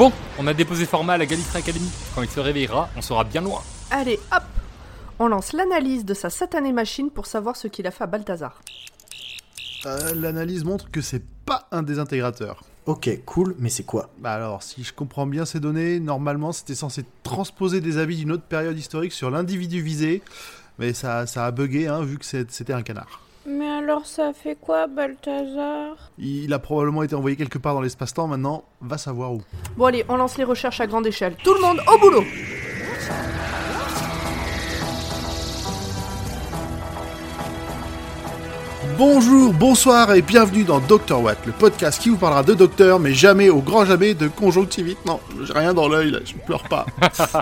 Bon, on a déposé format à la Gallifrey Academy. Quand il se réveillera, on sera bien loin. Allez, hop On lance l'analyse de sa satanée machine pour savoir ce qu'il a fait à Balthazar. Euh, L'analyse montre que c'est pas un désintégrateur. Ok, cool, mais c'est quoi? Bah alors, si je comprends bien ces données, normalement c'était censé transposer des avis d'une autre période historique sur l'individu visé, mais ça, ça a bugué hein, vu que c'était un canard. Mais alors ça fait quoi, Balthazar? Il a probablement été envoyé quelque part dans l'espace-temps, maintenant, va savoir où. Bon allez, on lance les recherches à grande échelle. Tout le monde au boulot Bonjour, bonsoir et bienvenue dans Dr Watt, le podcast qui vous parlera de docteur, mais jamais, au grand jamais, de conjonctivite. Non, j'ai rien dans l'œil, là, je ne pleure pas.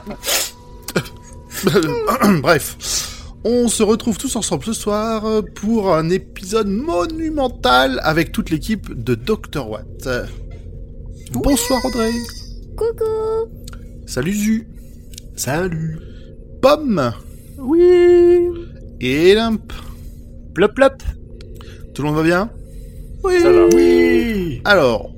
Bref, on se retrouve tous ensemble ce soir pour un épisode monumental avec toute l'équipe de Dr Watt. Bonsoir Audrey. Coucou Salut Zu. Salut Pomme. Oui Et Limp. Plop plop Tout le monde va bien? Oui Ça va. Oui Alors,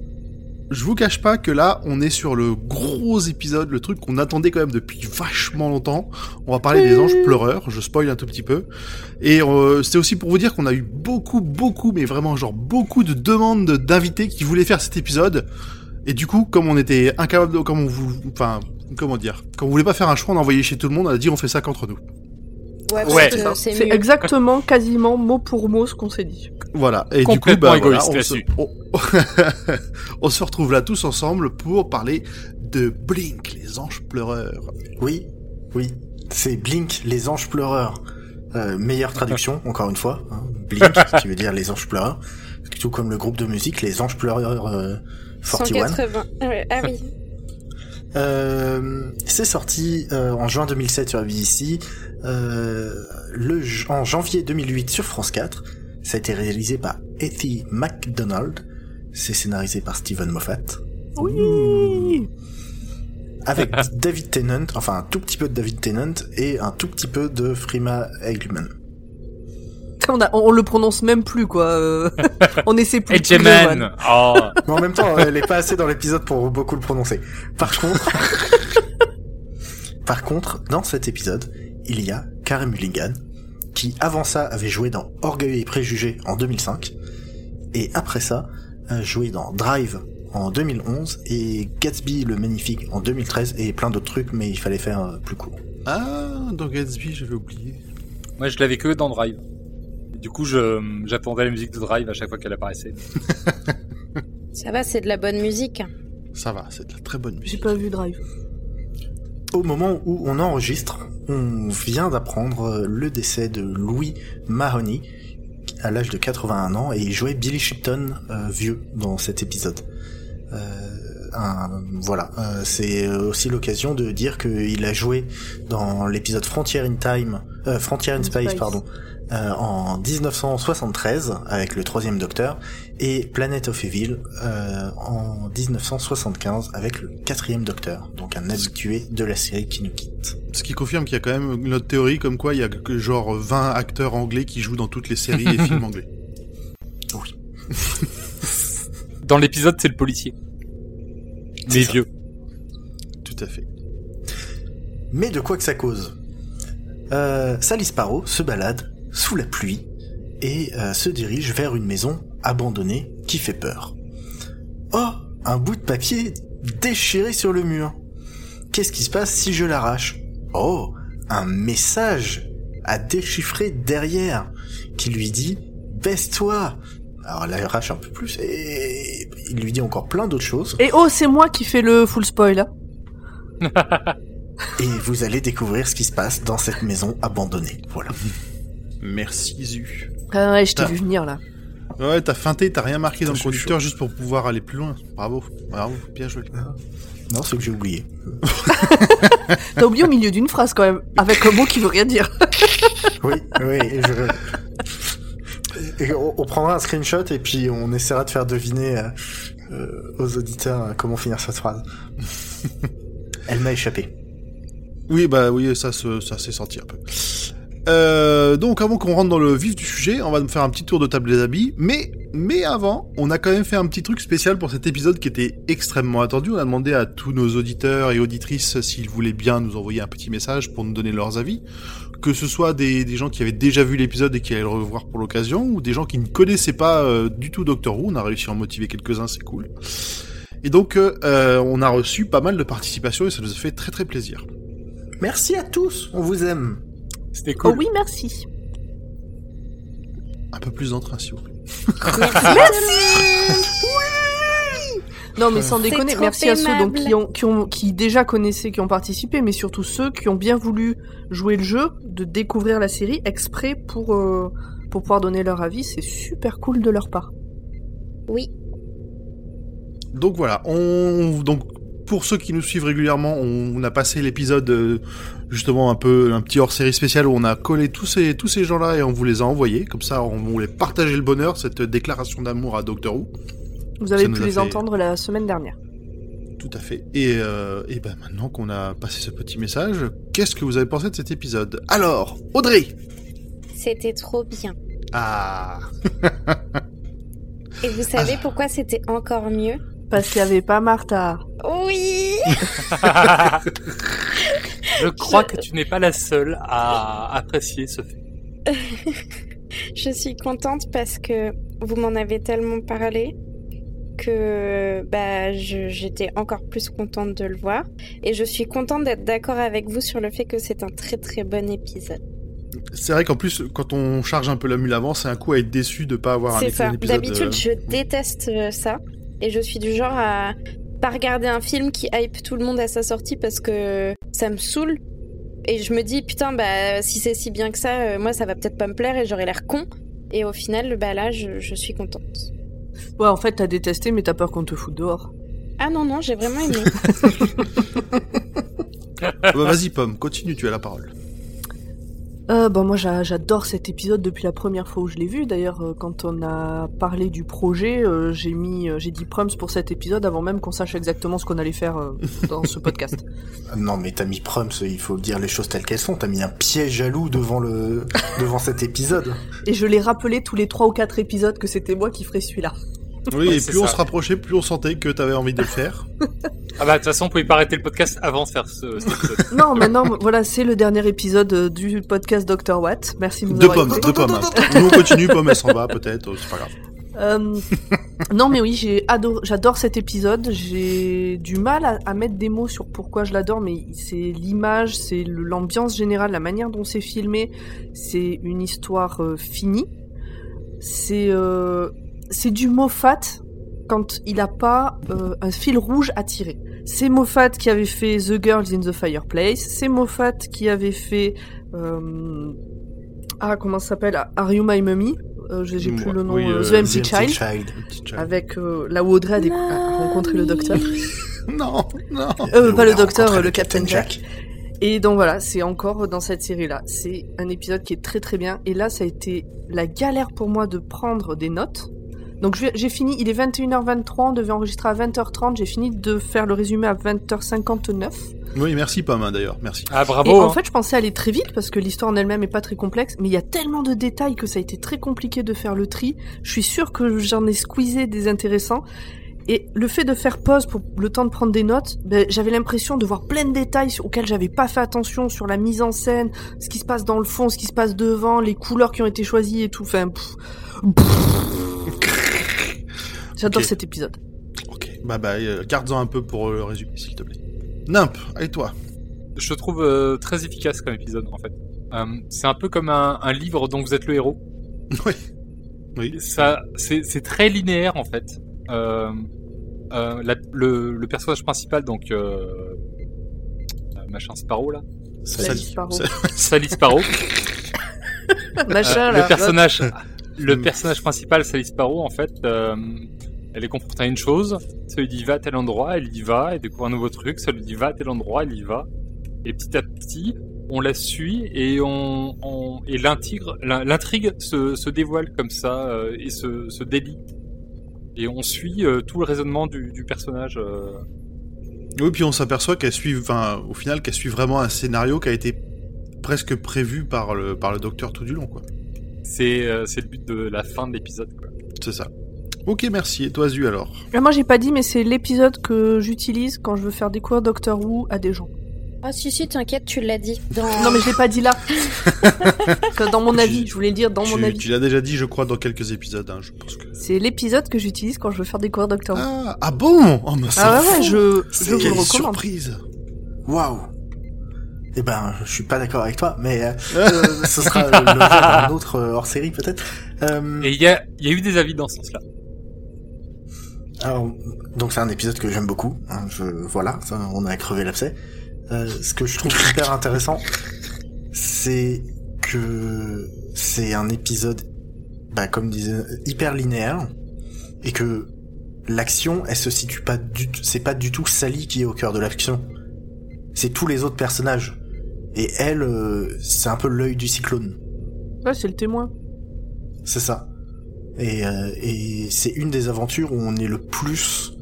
je vous cache pas que là, on est sur le gros épisode, le truc qu'on attendait quand même depuis vachement longtemps. On va parler des anges pleureurs, je spoil un tout petit peu. Et euh, c'était aussi pour vous dire qu'on a eu beaucoup, beaucoup, mais vraiment genre beaucoup de demandes de- d'invités qui voulaient faire cet épisode. Et du coup, comme on était incapable de, comme on vous, enfin, comment dire, comme on voulait pas faire un choix, on a envoyé chez tout le monde, on a dit on fait ça qu'entre nous. Ouais, c'est exactement, quasiment mot pour mot ce qu'on s'est dit. Voilà. Et du coup, bah, voilà, on, se... là-dessus. on... on se retrouve là tous ensemble pour parler de Blink, les anges pleureurs. Oui, oui, c'est Blink, les anges pleureurs. Euh, meilleure traduction, encore une fois. hein. Blink, qui veut dire les anges pleureurs. Tout comme le groupe de musique, les anges pleureurs euh, 41. 180. Ouais, ah oui. Euh, c'est sorti euh, en juin 2007 sur la BBC, euh, le, en janvier 2008 sur France 4. Ça a été réalisé par Ethy MacDonald. C'est scénarisé par Steven Moffat. Oui Avec David Tennant, enfin un tout petit peu de David Tennant et un tout petit peu de Frima Eggman. on, a- on le prononce même plus, quoi. euh. on essaie plus. One. Oh Mais en même temps, elle est pas assez dans l'épisode pour beaucoup le prononcer. Par contre, par contre, dans cet épisode, il y a Karen Mulligan, qui avant ça avait joué dans Orgueil et Préjugés en 2005, et après ça, a joué dans Drive en 2011 et Gatsby le Magnifique en 2013 et plein d'autres trucs, mais il fallait faire euh, plus court. Ah, dans Gatsby, j'avais oublié. Moi je l'avais que dans Drive. Du coup, je j'attendais la musique de Drive à chaque fois qu'elle apparaissait. Ça va, c'est de la bonne musique. Ça va, c'est de la très bonne J'ai musique. pas vu Drive. Au moment où on enregistre, on vient d'apprendre euh, le décès de Louis Mahoney à l'âge de 81 ans et il jouait Billy Shipton euh, vieux dans cet épisode. Euh, un- voilà, euh, c'est aussi l'occasion de dire qu'il a joué dans l'épisode Frontier in Time, euh, Frontier in In Space, Space. pardon, euh, en 1973 avec le troisième Docteur et Planet of Evil euh, en 1975 avec le quatrième Docteur, donc un habitué de la série qui nous quitte. Ce qui confirme qu'il y a quand même notre théorie comme quoi il y a que genre 20 acteurs anglais qui jouent dans toutes les séries et films anglais. Oui. Dans l'épisode, c'est le policier. C'est Mais vieux. Tout à fait. Mais de quoi que ça cause? Euh, Sally Sparrow se balade sous la pluie et euh, se dirige vers une maison abandonnée qui fait peur. Oh, un bout de papier déchiré sur le mur. Qu'est-ce qui se passe si je l'arrache? Oh, un message à déchiffrer derrière qui lui dit baisse-toi. Alors elle arrache un peu plus et il lui dit encore plein d'autres choses. Et oh, c'est moi qui fais le full spoil. hein. Et vous allez découvrir ce qui se passe dans cette maison abandonnée. Voilà. Merci Zu. Ah ouais, je t'ai Ah. vu venir là. Ouais, t'as feinté, t'as rien marqué dans le conducteur juste pour pouvoir aller plus loin. Bravo, bravo, bien joué. Non, c'est que j'ai oublié. T'as oublié au milieu d'une phrase quand même, avec un mot qui veut rien dire. Oui, oui. et je- et on, on prendra un screenshot et puis on essaiera de faire deviner euh, euh, aux auditeurs euh, comment finir cette phrase. Elle m'a échappé. Oui, bah oui, ça, se- ça s'est senti un peu. Euh, donc avant qu'on rentre dans le vif du sujet, on va faire un petit tour de table des habits. Mais, mais avant, on a quand même fait un petit truc spécial pour cet épisode qui était extrêmement attendu. On a demandé à tous nos auditeurs et auditrices s'ils voulaient bien nous envoyer un petit message pour nous donner leurs avis. Que ce soit des, gens qui avaient déjà vu l'épisode et qui allaient le revoir pour l'occasion, ou des gens qui ne connaissaient pas euh, du tout Doctor Who. On a réussi à en motiver quelques-uns, c'est cool. Et donc, euh, on a reçu pas mal de participation et ça nous a fait très très plaisir. Merci à tous, on vous aime. C'était Oh cool. oui, merci. Un peu plus d'entrain, s'il vous plaît. Non, mais sans déconner, merci à ceux donc, qui, ont, qui, ont, qui déjà connaissaient, qui ont participé, mais surtout ceux qui ont bien voulu jouer le jeu, de découvrir la série exprès pour, euh, pour pouvoir donner leur avis. C'est super cool de leur part. Oui. Donc voilà, on donc pour ceux qui nous suivent régulièrement, on, on a passé l'épisode euh, justement un peu un petit hors-série spécial où on a collé tous ces tous ces gens-là et on vous les a envoyés. Comme ça, on voulait partager le bonheur, cette déclaration d'amour à Doctor Who. Vous avez Ça pu les fait- entendre la semaine dernière. Tout à fait. Et, euh, et ben maintenant qu'on a passé ce petit message, qu'est-ce que vous avez pensé de cet épisode? Alors, Audrey. C'était trop bien. Ah. Et vous savez pourquoi c'était encore mieux? Parce qu'il n'y avait pas Martha. Oui Je crois que tu n'es pas la seule à apprécier ce fait. Je suis contente parce que vous m'en avez tellement parlé que bah, j'étais encore plus contente de le voir. Et je suis contente d'être d'accord avec vous sur le fait que c'est un très très bon épisode. C'est vrai qu'en plus, quand on charge un peu la mule avant, c'est un coup à être déçu de pas avoir un, C'est ça. épisode. D'habitude, euh, je déteste euh, ça. Et je suis du genre à pas regarder un film qui hype tout le monde à sa sortie parce que ça me saoule. Et je me dis, putain, bah, si c'est si bien que ça, euh, moi, ça va peut-être pas me plaire et j'aurai l'air con. Et au final, bah là, je, je suis contente. Ouais, en fait, t'as détesté, mais t'as peur qu'on te foute dehors. Ah non, non, j'ai vraiment aimé. bah, Vas-y, Pomme, continue, tu as la parole. Euh, bon, moi j'a- j'adore cet épisode depuis la première fois où je l'ai vu. D'ailleurs, euh, quand on a parlé du projet, euh, j'ai mis, euh, j'ai dit Prums pour cet épisode avant même qu'on sache exactement ce qu'on allait faire euh, dans ce podcast. Non, mais t'as mis Prums, il faut dire les choses telles qu'elles sont. T'as mis un piège jaloux devant le devant cet épisode. Et je l'ai rappelé tous les trois ou quatre épisodes que c'était moi qui ferais celui-là. Oui, Ouais, et plus on se rapprochait, plus on sentait que t'avais envie de le faire. Ah bah de toute façon, on pouvait pas arrêter le podcast avant de faire ce, cet épisode. Non, maintenant, voilà, c'est le dernier épisode euh, du podcast Dr. Watt. Merci de nous De avoir Pomme, écoutés. de Pomme. Nous on continue, Pomme elle s'en va peut-être, euh, c'est pas grave. Euh, non, mais oui, j'ai j'adore cet épisode. J'ai du mal à, à mettre des mots sur pourquoi je l'adore, mais c'est l'image, c'est l'ambiance générale, la manière dont c'est filmé. C'est une histoire euh, finie. C'est euh, c'est du Moffat quand il a pas euh, un fil rouge à tirer. C'est Moffat qui avait fait The Girls in the Fireplace. C'est Moffat qui avait fait euh, ah comment ça s'appelle? Are You My Mummy? Euh, J'ai plus le nom. Oui, euh, The Empty Child avec euh, là où Audrey a, rencontré le docteur. Non, non. Euh, pas le docteur, le Captain Jack. Jack. Et donc voilà, c'est encore dans cette série-là. C'est un épisode qui est très très bien. Et là, ça a été la galère pour moi de prendre des notes. Donc j'ai fini, il est 21h23, on devait enregistrer à 20h30, j'ai fini de faire le résumé à 20h59. Oui, merci Pomme hein, d'ailleurs, merci. Ah Et bravo. en hein. fait, je pensais aller très vite parce que l'histoire en elle-même est pas très complexe, mais il y a tellement de détails que ça a été très compliqué de faire le tri. Je suis sûre que j'en ai squeezé des intéressants. Et le fait de faire pause pour le temps de prendre des notes, ben, j'avais l'impression de voir plein de détails auxquels j'avais pas fait attention sur la mise en scène, ce qui se passe dans le fond, ce qui se passe devant, les couleurs qui ont été choisies et tout. Enfin, pff. J'adore cet épisode. Ok, bah bah, euh, garde-en un peu pour le résumé, s'il te plaît. Nimp, allez toi. Je trouve euh, très efficace comme épisode en fait. Euh, c'est un peu comme un, un livre dont vous êtes le héros. Oui. Oui. Ça, c'est c'est très linéaire en fait. Euh, euh, la- le, le personnage principal, donc machin Sparrow là, Sally Sparrow. Sally Sparrow. Machin, là. le personnage, le Mm. personnage principal, Sally Sparrow, en fait, euh, elle est confrontée à une chose. Ça lui dit va à tel endroit, elle y va, elle découvre un nouveau truc. Ça lui dit va à tel endroit, elle y va. Et petit à petit, on la suit et on, on et l'intrigue, l'in- l'intrigue se, se dévoile comme ça euh, et se, se délie. Et on suit euh, tout le raisonnement du, du personnage. euh. Oui, puis on s'aperçoit qu'elle suit, enfin, au final, qu'elle suit vraiment un scénario qui a été presque prévu par le, par le docteur tout du long, quoi. C'est c'est le but de la fin de l'épisode. quoi. C'est ça. Ok, merci. Et toi, Zu, alors? Ah, moi j'ai pas dit, mais c'est l'épisode que j'utilise quand je veux faire découvrir Doctor Who à des gens. Ah si si, t'inquiète, tu l'as dit. Dans... Non, mais je l'ai pas dit là. Dans mon avis, je voulais le dire dans mon tu, avis. tu l'as déjà dit, je crois, dans quelques épisodes. Hein, je pense que. C'est l'épisode que j'utilise quand je veux faire découvrir Doctor Who. Ah, ah bon? Oh, mais c'est Ah ouais, ouais, je, C'est je vous le recommande. surprise Waouh Eh ben, je suis pas d'accord avec toi, mais euh, euh, ce sera l'objet d'un autre euh, hors-série peut-être. Euh, Et il y a, il y a eu des avis dans ce sens-là. Alors, donc c'est un épisode que j'aime beaucoup. hein, je, voilà, ça, on a crevé l'abcès. Euh, ce que je trouve hyper intéressant, c'est que c'est un épisode, bah, comme disait, hyper linéaire, et que l'action, elle se situe pas du, tout- c'est pas du tout Sally qui est au cœur de l'action. C'est tous les autres personnages. Et elle, euh, c'est un peu l'œil du cyclone. Ouais, c'est le témoin. C'est ça. Et, euh, et c'est une des aventures où on est le plus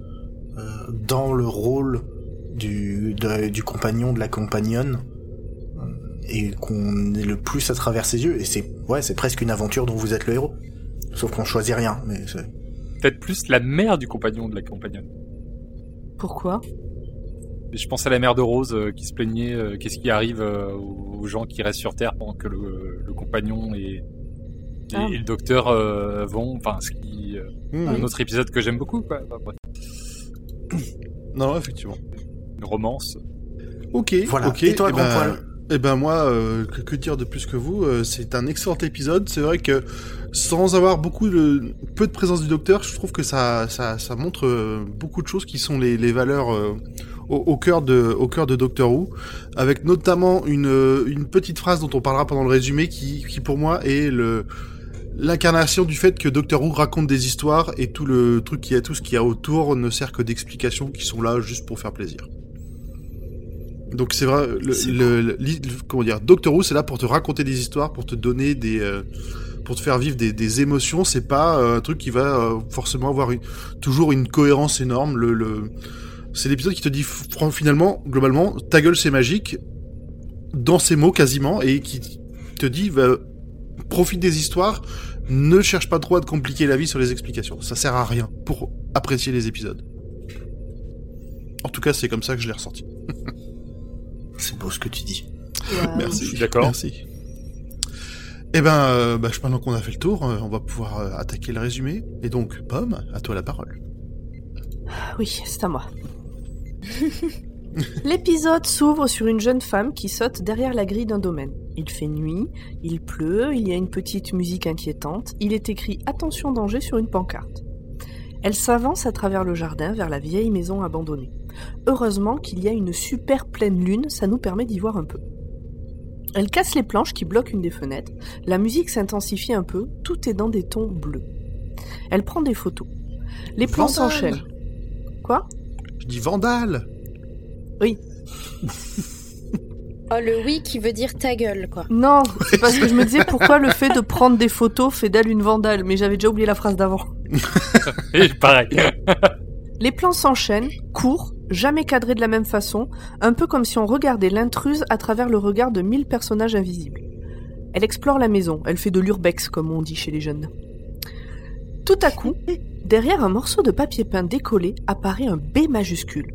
euh, dans le rôle du, de- du compagnon, de la compagnonne, euh, et qu'on est le plus à travers ses yeux. Et c'est ouais, c'est presque une aventure dont vous êtes le héros. Sauf qu'on choisit rien. Mais Peut-être plus la mère du compagnon de la compagnonne. Pourquoi? Je pense à la mère de Rose euh, qui se plaignait euh, qu'est-ce qui arrive euh, aux gens qui restent sur Terre pendant que le, le compagnon et, et, Ah. et le docteur euh, vont. Enfin, ce qui. euh, Hmm. Un autre épisode que j'aime beaucoup, quoi. Enfin, bref, Non, effectivement. une romance. Ok, Voilà. ok. Et toi, eh grand ben, poil eh ben moi, euh, que, que dire de plus que vous euh, C'est un excellent épisode. C'est vrai que sans avoir beaucoup de peu de présence du docteur, je trouve que ça ça, ça montre euh, beaucoup de choses qui sont les, les valeurs euh, au, au cœur de au cœur de Doctor Who, avec notamment une une petite phrase dont on parlera pendant le résumé qui qui pour moi est le l'incarnation du fait que Doctor Who raconte des histoires et tout le truc qui a tout ce qu'il y a autour ne sert que d'explications qui sont là juste pour faire plaisir. Donc c'est vrai, le, comment dire, Doctor Who c'est là pour te raconter des histoires, pour te donner des, euh, pour te faire vivre des, des émotions. C'est pas euh, un truc qui va euh, forcément avoir une, toujours une cohérence énorme. Le, c'est l'épisode qui te dit finalement, globalement, ta gueule c'est magique, dans ces mots quasiment, et qui te dit, va, profite des histoires, ne cherche pas trop à te compliquer la vie sur les explications. Ça sert à rien pour apprécier les épisodes. En tout cas, c'est comme ça que je l'ai ressenti. c'est beau ce que tu dis. Merci. je suis d'accord. Merci. Eh ben, euh, bah, je pense qu'on a fait le tour, euh, on va pouvoir euh, attaquer le résumé. Et donc, Pomme, à toi la parole. Oui, c'est à moi. L'épisode s'ouvre sur une jeune femme qui saute derrière la grille d'un domaine. Il fait nuit, il pleut, il y a une petite musique inquiétante, il est écrit Attention danger sur une pancarte. Elle s'avance à travers le jardin vers la vieille maison abandonnée. Heureusement qu'il y a une super pleine lune, ça nous permet d'y voir un peu. Elle casse les planches qui bloquent une des fenêtres, la musique s'intensifie un peu, tout est dans des tons bleus. Elle prend des photos. Les plans s'enchaînent. Quoi? Je dis Vandale Oh, le oui qui veut dire ta gueule, quoi. Non, c'est parce que je me disais pourquoi le fait de prendre des photos fait d'elle une vandale, mais j'avais déjà oublié la phrase d'avant. Pareil. Les plans s'enchaînent, courts, jamais cadrés de la même façon, un peu comme si on regardait l'intruse à travers le regard de mille personnages invisibles. Elle explore la maison, elle fait de l'urbex, comme on dit chez les jeunes. Tout à coup, derrière un morceau de papier peint décollé apparaît un B majuscule.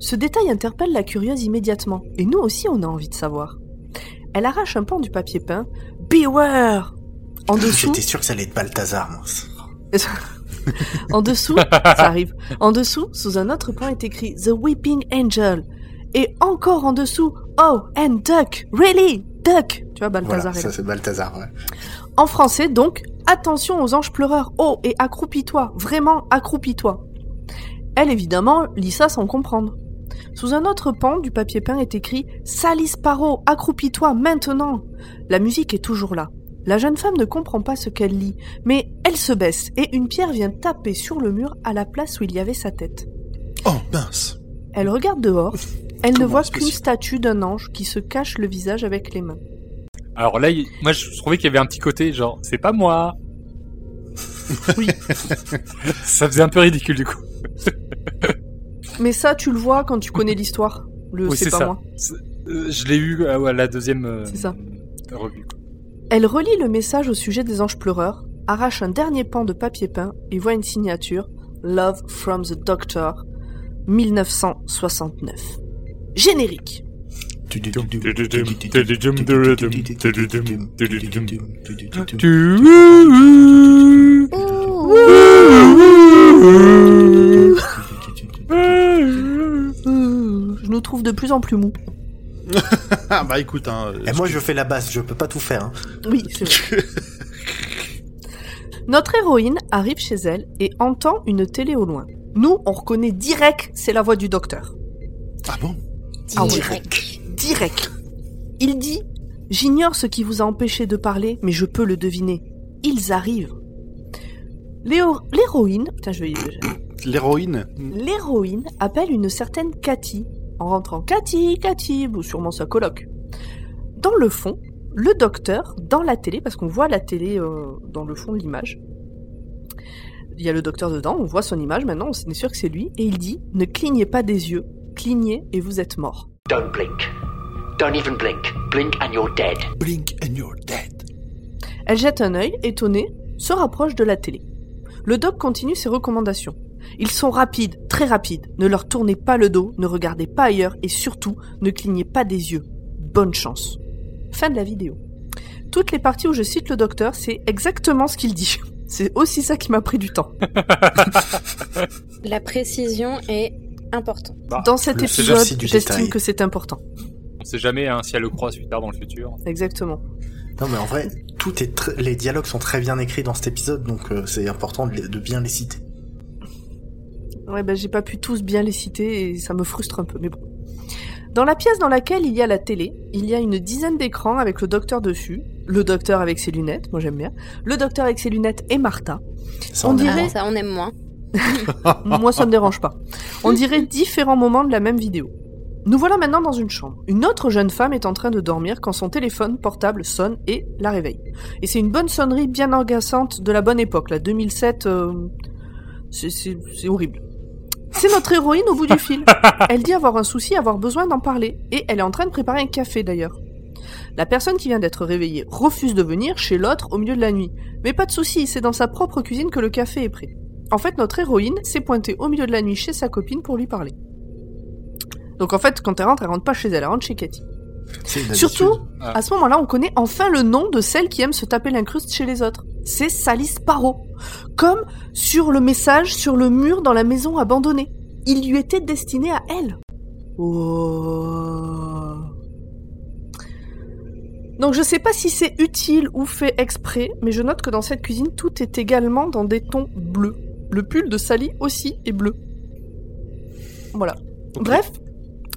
Ce détail interpelle la curieuse immédiatement, et nous aussi on a envie de savoir. Elle arrache un pan du papier peint. Beware En dessous, J'étais sûr que ça allait être Balthazar, moi. en dessous, ça arrive. En dessous, sous un autre point est écrit The Weeping Angel. Et encore en dessous, Oh, and duck, really, duck. Tu vois, Balthazar Voilà, ça c'est Balthazar, ouais. En français, donc, attention aux anges pleureurs. Oh, et accroupis-toi, vraiment accroupis-toi. Elle, évidemment, lit ça sans comprendre. Sous un autre pan du papier peint est écrit Sally Sparrow, accroupis-toi maintenant. La musique est toujours là. La jeune femme ne comprend pas ce qu'elle lit, mais elle se baisse et une pierre vient taper sur le mur à la place où il y avait sa tête. Oh, mince Elle regarde dehors. Elle ne voit qu'une statue d'un ange qui se cache le visage avec les mains. Alors là, moi, je trouvais qu'il y avait un petit côté genre, c'est pas moi. Oui. Ça faisait un peu ridicule du coup. Mais ça, tu le vois quand tu connais l'histoire. Le Oui, c'est pas ça. moi. Euh, Je l'ai eu à à la deuxième euh, ça. revue. Elle relit le message au sujet des anges pleureurs, arrache un dernier pan de papier peint et voit une signature Love from the Doctor 1969. Générique. Nous trouve de plus en plus mou. Ah bah écoute, hein. Et moi, je fais la basse, je peux pas tout faire. hein. Oui, c'est vrai. Notre héroïne arrive chez elle et entend une télé au loin. Nous, on reconnaît direct, c'est la voix du docteur. Ah bon? Ah ouais. Direct. Direct. Il dit J'ignore ce qui vous a empêché de parler, mais je peux le deviner. Ils arrivent. L'héroïne, putain, je vais, L'héroïne l'héroïne appelle une certaine Cathy en rentrant. Cathy, Cathy, ou sûrement sa coloc. Dans le fond, le docteur, dans la télé, parce qu'on voit la télé euh, dans le fond de l'image, il y a le docteur dedans, on voit son image maintenant, on est sûr que c'est lui, et il dit Ne clignez pas des yeux, clignez et vous êtes mort. Don't blink. Don't even blink. Blink and you're dead. Blink and you're dead. Elle jette un œil, étonnée, se rapproche de la télé. Le doc continue ses recommandations. Ils sont rapides, très rapides. Ne leur tournez pas le dos, ne regardez pas ailleurs et surtout, ne clignez pas des yeux. Bonne chance. Fin de la vidéo. Toutes les parties où je cite le docteur, c'est exactement ce qu'il dit. C'est aussi ça qui m'a pris du temps. La précision est importante. Bah, Dans cet épisode, j'estime que c'est important. on sait jamais hein, si elle le croise plus tard dans le futur. Exactement. Non, mais en vrai, tout est tr- les dialogues sont très bien écrits dans cet épisode, donc euh, c'est important de bien les citer. Ouais, ben j'ai pas pu tous bien les citer et ça me frustre un peu, mais bon. Dans la pièce dans laquelle il y a la télé, il y a une dizaine d'écrans avec le docteur dessus, le docteur avec ses lunettes, moi j'aime bien, le docteur avec ses lunettes et Martha. Ça, On dirait- Ah, ça, on aime moins. Moi ça me dérange pas. On dirait différents moments de la même vidéo. Nous voilà maintenant dans une chambre. Une autre jeune femme est en train de dormir quand son téléphone portable sonne et la réveille. Et c'est une bonne sonnerie bien agaçante de la bonne époque, la 2007. euh, c'est horrible. C'est notre héroïne au bout du fil. Elle dit avoir un souci, avoir besoin d'en parler. Et elle est en train de préparer un café d'ailleurs. La personne qui vient d'être réveillée refuse de venir chez l'autre au milieu de la nuit. Mais pas de souci, c'est dans sa propre cuisine que le café est prêt. En fait, notre héroïne s'est pointée au milieu de la nuit chez sa copine pour lui parler. Donc en fait, quand elle rentre, elle rentre pas chez elle, elle rentre chez Cathy. Surtout. Ah. à ce moment-là, on connaît enfin le nom de celle qui aime se taper l'incruste chez les autres. C'est Sally Sparrow. Comme sur le message sur le mur dans la maison abandonnée. Il lui était destiné à elle. Oh. Donc je sais pas si c'est utile ou fait exprès, mais je note que dans cette cuisine, tout est également dans des tons bleus. Le pull de Sally aussi est bleu. Voilà. Bref,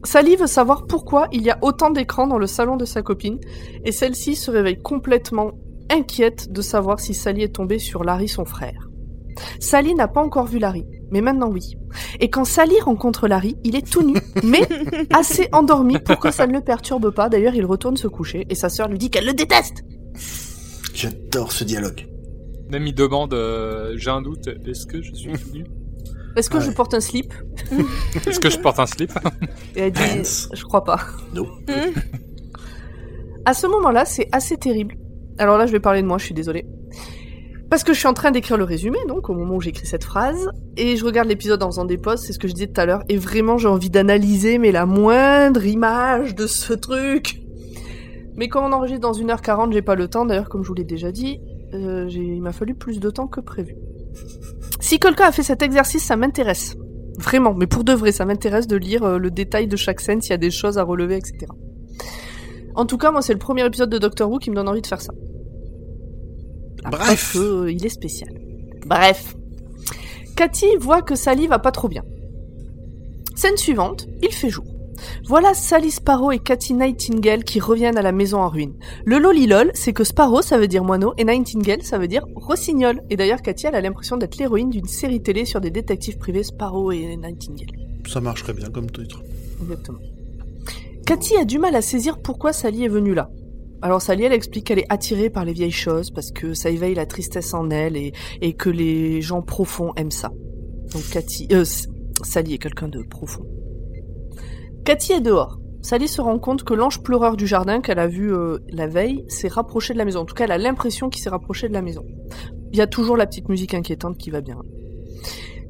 Sally veut savoir pourquoi il y a autant d'écrans dans le salon de sa copine, et celle-ci se réveille complètement inquiète de savoir si Sally est tombée sur Larry son frère. Sally n'a pas encore vu Larry, mais maintenant oui. Et quand Sally rencontre Larry, il est tout nu, mais assez endormi pour que ça ne le perturbe pas. D'ailleurs, il retourne se coucher, et sa sœur lui dit qu'elle le déteste J'adore ce dialogue. Même il demande, euh, j'ai un doute, est-ce que je suis tout nu? Est-ce que Ouais. je porte un slip? Est-ce que je porte un slip? Et elle dit. Je crois pas. No. À ce moment-là, c'est assez terrible. Alors là, je vais parler de moi, je suis désolée. Parce que je suis en train d'écrire le résumé, donc au moment où j'écris cette phrase, et je regarde l'épisode en faisant des pauses, c'est ce que je disais tout à l'heure, et vraiment j'ai envie d'analyser, mais la moindre image de ce truc. Mais comme on enregistre dans 1h40, j'ai pas le temps, d'ailleurs comme je vous l'ai déjà dit, euh, il m'a fallu plus de temps que prévu. Si quelqu'un a fait cet exercice, ça m'intéresse. Vraiment, mais pour de vrai, ça m'intéresse de lire euh, le détail de chaque scène, s'il y a des choses à relever, etc. En tout cas, moi, c'est le premier épisode de Doctor Who qui me donne envie de faire ça. Bref. Que, euh, il est spécial. Bref. Cathy voit que Sally va pas trop bien. Scène suivante, il fait jour. Voilà Sally Sparrow et Cathy Nightingale qui reviennent à la maison en ruine. Le lolilol, c'est que Sparrow, ça veut dire moineau, et Nightingale, ça veut dire rossignol. Et d'ailleurs, Cathy, elle a l'impression d'être l'héroïne d'une série télé sur des détectives privés Sparrow et Nightingale. Ça marcherait bien comme titre. Exactement. Cathy a du mal à saisir pourquoi Sally est venue là. Alors Sally, elle explique qu'elle est attirée par les vieilles choses parce que ça éveille la tristesse en elle et, et que les gens profonds aiment ça. Donc Cathy, euh, Sally est quelqu'un de profond. Cathy est dehors. Sally se rend compte que l'ange pleureur du jardin qu'elle a vu euh, la veille s'est rapproché de la maison. En tout cas, elle a l'impression qu'il s'est rapproché de la maison. Il y a toujours la petite musique inquiétante qui va bien.